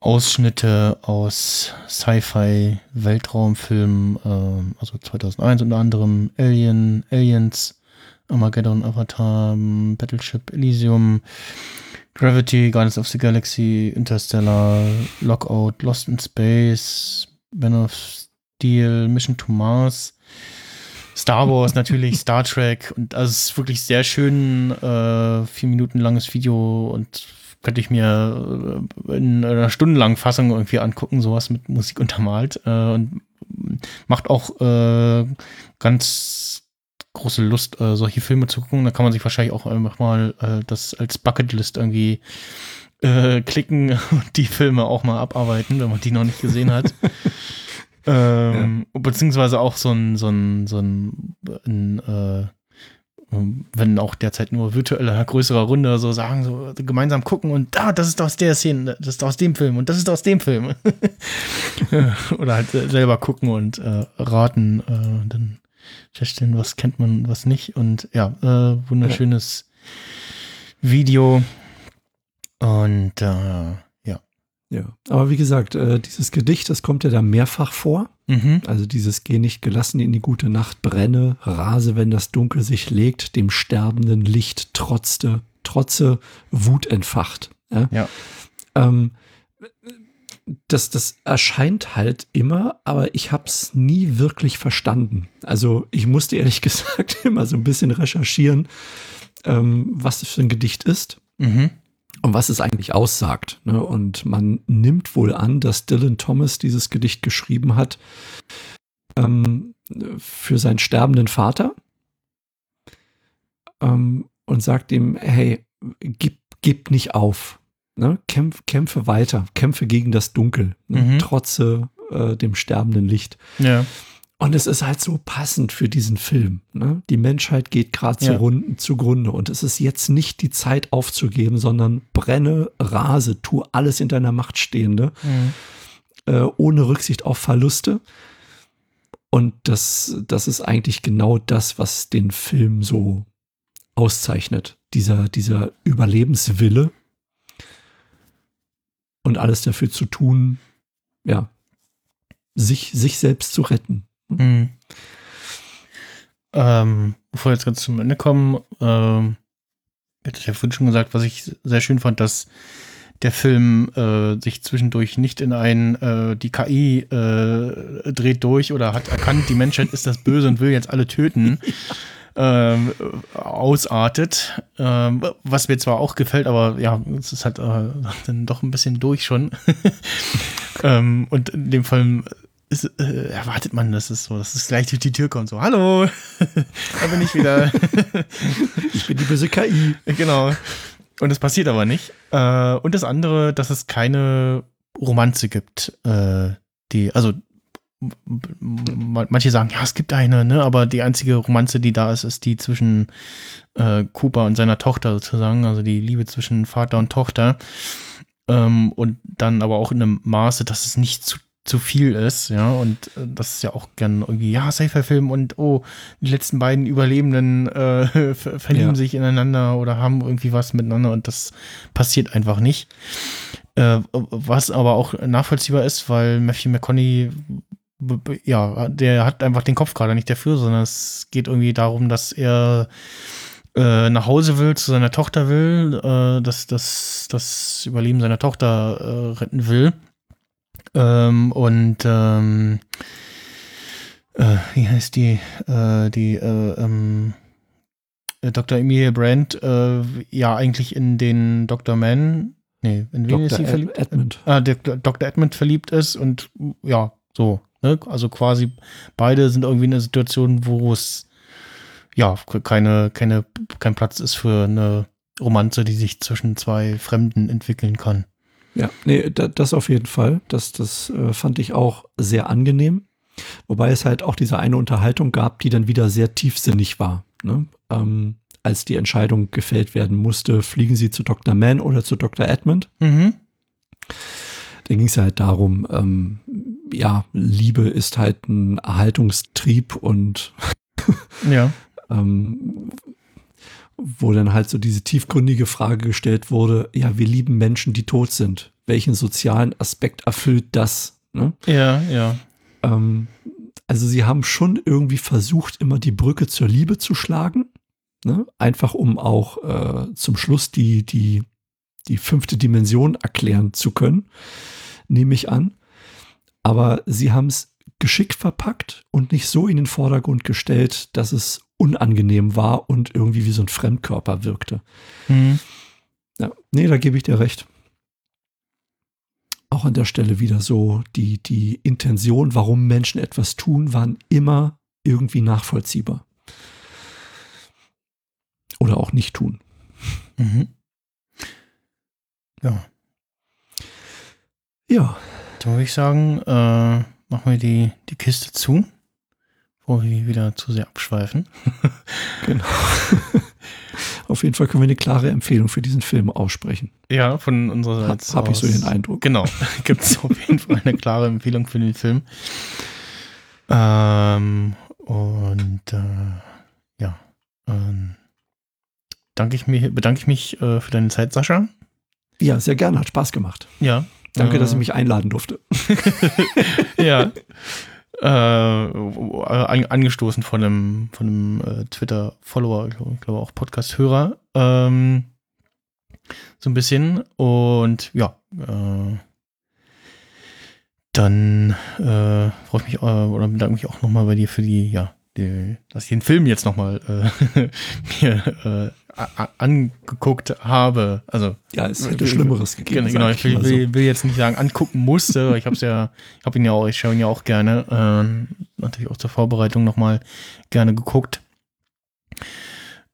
Ausschnitte aus Sci-Fi Weltraumfilmen, äh, also 2001 unter anderem Alien, Aliens, Armageddon, Avatar, Battleship, Elysium, Gravity, Guardians of the Galaxy, Interstellar, Lockout, Lost in Space, Man of Steel, Mission to Mars, Star Wars natürlich, Star (laughs) Trek und also es ist wirklich sehr schön, äh, vier Minuten langes Video und könnte ich mir äh, in einer stundenlangen Fassung irgendwie angucken, sowas mit Musik untermalt äh, und macht auch äh, ganz große Lust, äh, solche Filme zu gucken. Da kann man sich wahrscheinlich auch einfach mal äh, das als Bucketlist irgendwie äh, klicken (laughs) und die Filme auch mal abarbeiten, wenn man die noch nicht gesehen hat. (laughs) Ähm, ja. Beziehungsweise auch so ein, so ein, so ein, ein äh, wenn auch derzeit nur virtueller größerer Runde so sagen, so gemeinsam gucken und da, ah, das ist aus der Szene, das ist aus dem Film und das ist aus dem Film. (laughs) Oder halt selber gucken und äh, raten, äh, dann feststellen, was kennt man, was nicht. Und ja, äh, wunderschönes ja. Video. Und äh, ja, aber wie gesagt, äh, dieses Gedicht, das kommt ja da mehrfach vor. Mhm. Also dieses Geh nicht gelassen in die gute Nacht, brenne, rase, wenn das Dunkel sich legt, dem sterbenden Licht trotzte, trotze Wut entfacht. Ja. ja. Ähm, das, das erscheint halt immer, aber ich habe es nie wirklich verstanden. Also ich musste ehrlich (laughs) gesagt immer so ein bisschen recherchieren, ähm, was das für ein Gedicht ist. Mhm und was es eigentlich aussagt. Ne? Und man nimmt wohl an, dass Dylan Thomas dieses Gedicht geschrieben hat ähm, für seinen sterbenden Vater ähm, und sagt ihm, hey, gib, gib nicht auf. Ne? Kämpf, kämpfe weiter, kämpfe gegen das Dunkel, ne? mhm. trotze äh, dem sterbenden Licht. Ja. Und es ist halt so passend für diesen Film. Ne? Die Menschheit geht gerade ja. zu zugrunde und es ist jetzt nicht die Zeit aufzugeben, sondern brenne, rase, tu alles in deiner Macht Stehende. Mhm. äh, ohne Rücksicht auf Verluste. Und das, das ist eigentlich genau das, was den Film so auszeichnet. Dieser, dieser Überlebenswille und alles dafür zu tun, ja, sich, sich selbst zu retten. Mhm. Ähm, bevor wir jetzt ganz zum Ende kommen, ähm, hätte ich ja vorhin schon gesagt, was ich sehr schön fand, dass der Film äh, sich zwischendurch nicht in ein, äh, die KI äh, dreht durch oder hat erkannt, die Menschheit ist das Böse und will jetzt alle töten, (laughs) ähm, ausartet. Ähm, was mir zwar auch gefällt, aber ja, es ist halt äh, dann doch ein bisschen durch schon. (laughs) ähm, und in dem Fall ist, äh, erwartet man, dass es so, dass es gleich durch die Tür kommt, so, hallo, (laughs) da bin ich wieder. (laughs) ich bin die böse KI. Genau. Und es passiert aber nicht. Äh, und das andere, dass es keine Romanze gibt, äh, die, also manche sagen, ja, es gibt eine, ne, aber die einzige Romanze, die da ist, ist die zwischen äh, Cooper und seiner Tochter sozusagen, also die Liebe zwischen Vater und Tochter. Ähm, und dann aber auch in einem Maße, dass es nicht zu zu viel ist, ja, und äh, das ist ja auch gern irgendwie, ja, Sci-Fi-Film und oh, die letzten beiden Überlebenden äh, (laughs) verlieben ja. sich ineinander oder haben irgendwie was miteinander und das passiert einfach nicht. Äh, was aber auch nachvollziehbar ist, weil Matthew McConaughey, ja, der hat einfach den Kopf gerade nicht dafür, sondern es geht irgendwie darum, dass er äh, nach Hause will, zu seiner Tochter will, äh, dass das, das Überleben seiner Tochter äh, retten will ähm, und ähm, äh, wie heißt die? Äh, die äh, ähm, äh, Dr. Emilia Brandt äh, ja eigentlich in den Dr. Mann, nee, in wen Dr. ist sie verliebt? Edmund. Ah, der Dr. Edmund verliebt ist und ja, so. Ne? Also quasi beide sind irgendwie in einer Situation, wo es ja keine, keine, kein Platz ist für eine Romanze, die sich zwischen zwei Fremden entwickeln kann. Ja, nee, das auf jeden Fall. Das, das äh, fand ich auch sehr angenehm. Wobei es halt auch diese eine Unterhaltung gab, die dann wieder sehr tiefsinnig war. Ne? Ähm, als die Entscheidung gefällt werden musste, fliegen sie zu Dr. Mann oder zu Dr. Edmund. Mhm. Da ging es halt darum, ähm, ja, Liebe ist halt ein Erhaltungstrieb und ja. (laughs) ähm, wo dann halt so diese tiefgründige Frage gestellt wurde, ja, wir lieben Menschen, die tot sind. Welchen sozialen Aspekt erfüllt das? Ne? Ja, ja. Ähm, also sie haben schon irgendwie versucht, immer die Brücke zur Liebe zu schlagen. Ne? Einfach um auch äh, zum Schluss die, die, die fünfte Dimension erklären zu können, nehme ich an. Aber sie haben es geschickt verpackt und nicht so in den Vordergrund gestellt, dass es unangenehm war und irgendwie wie so ein Fremdkörper wirkte. Mhm. Ja, nee, da gebe ich dir recht. Auch an der Stelle wieder so, die, die Intention, warum Menschen etwas tun, waren immer irgendwie nachvollziehbar. Oder auch nicht tun. Mhm. Ja. Ja. Dann würde ich sagen, äh, machen wir die, die Kiste zu bevor wir wieder zu sehr abschweifen. (laughs) genau. Auf jeden Fall können wir eine klare Empfehlung für diesen Film aussprechen. Ja, von unserer Seite. Habe ich so den Eindruck. Genau. (laughs) Gibt es auf jeden Fall eine klare Empfehlung für den Film. Ähm, und äh, ja. Ähm, danke ich mir, bedanke ich mich äh, für deine Zeit, Sascha. Ja, sehr gerne. Hat Spaß gemacht. Ja. Danke, äh, dass ich mich einladen durfte. (laughs) ja. Äh, an, angestoßen von einem, von einem äh, Twitter-Follower, ich glaube glaub auch Podcast-Hörer. Ähm, so ein bisschen. Und ja, äh, dann äh, freue ich mich äh, oder bedanke mich auch nochmal bei dir für die, ja, die, dass ich den Film jetzt nochmal äh, (laughs) mir äh, angeguckt habe. Also ja, es hätte Schlimmeres gegeben. Genau, ich will, will, will, jetzt nicht sagen angucken musste. ich habe es ja, ich habe ihn ja auch, ich schaue ihn ja auch gerne. Äh, natürlich auch zur Vorbereitung nochmal gerne geguckt.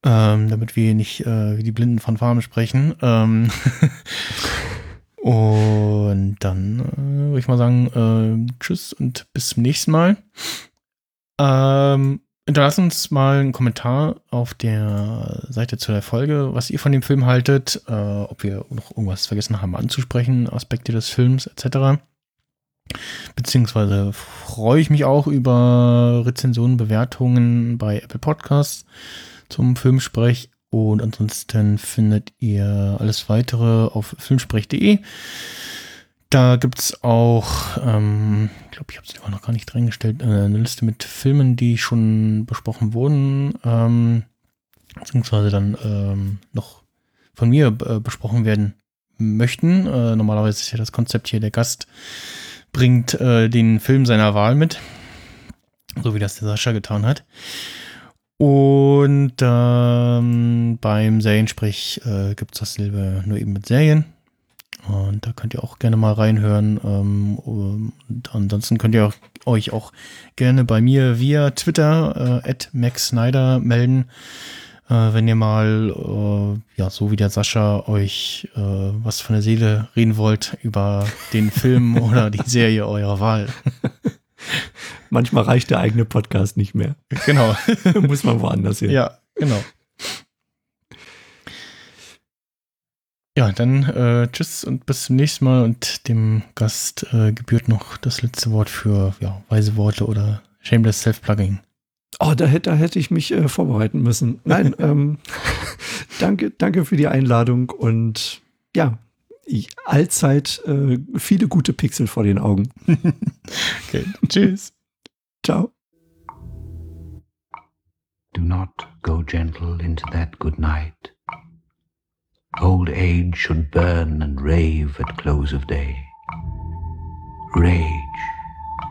Ähm, damit wir nicht äh, wie die Blinden von Farm sprechen. Ähm (laughs) und dann äh, würde ich mal sagen, äh, tschüss und bis zum nächsten Mal. Ähm, Hinterlasst uns mal einen Kommentar auf der Seite zu der Folge, was ihr von dem Film haltet, äh, ob wir noch irgendwas vergessen haben anzusprechen, Aspekte des Films etc. Beziehungsweise freue ich mich auch über Rezensionen, Bewertungen bei Apple Podcasts zum Filmsprech. Und ansonsten findet ihr alles weitere auf filmsprech.de. Da gibt es auch, ähm, ich glaube, ich habe es noch gar nicht reingestellt, äh, eine Liste mit Filmen, die schon besprochen wurden, ähm, beziehungsweise dann ähm, noch von mir äh, besprochen werden möchten. Äh, normalerweise ist ja das Konzept hier, der Gast bringt äh, den Film seiner Wahl mit, so wie das der Sascha getan hat. Und ähm, beim Seriensprech äh, gibt es dasselbe nur eben mit Serien. Und da könnt ihr auch gerne mal reinhören. Ähm, ansonsten könnt ihr auch, euch auch gerne bei mir via Twitter äh, at Max Snyder melden, äh, wenn ihr mal, äh, ja, so wie der Sascha, euch äh, was von der Seele reden wollt über den Film (laughs) oder die Serie eurer Wahl. Manchmal reicht der eigene Podcast nicht mehr. Genau. (laughs) Muss man woanders hin. Ja, genau. Ja, dann äh, tschüss und bis zum nächsten Mal und dem Gast äh, gebührt noch das letzte Wort für ja, weise Worte oder Shameless Self-Plugging. Oh, da hätte, da hätte ich mich äh, vorbereiten müssen. Nein, (laughs) ähm, danke, danke für die Einladung und ja, ich, allzeit äh, viele gute Pixel vor den Augen. (laughs) okay, tschüss. Ciao. Do not go gentle into that good night. Old age should burn and rave at close of day. Rage,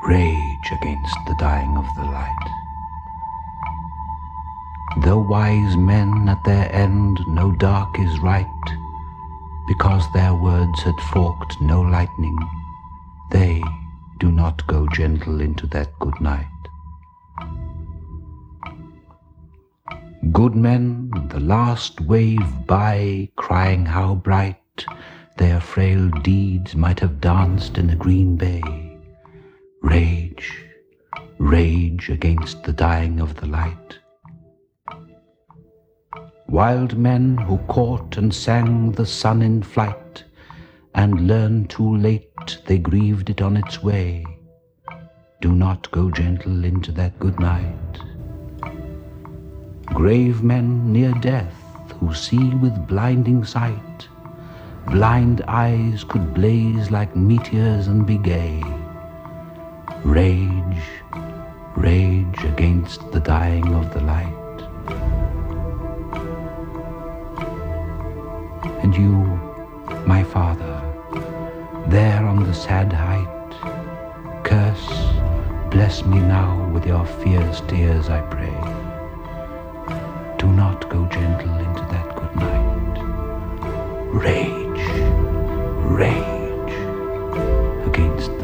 rage against the dying of the light. Though wise men at their end know dark is right, because their words had forked no lightning, they do not go gentle into that good night. Good men, the last wave by, crying how bright their frail deeds might have danced in the green bay. Rage, rage against the dying of the light. Wild men who caught and sang the sun in flight, and learned too late they grieved it on its way. Do not go gentle into that good night. Grave men near death who see with blinding sight, blind eyes could blaze like meteors and be gay. Rage, rage against the dying of the light. And you, my father, there on the sad height, curse, bless me now with your fierce tears, I pray. Do not go gentle into that good night. Rage, rage against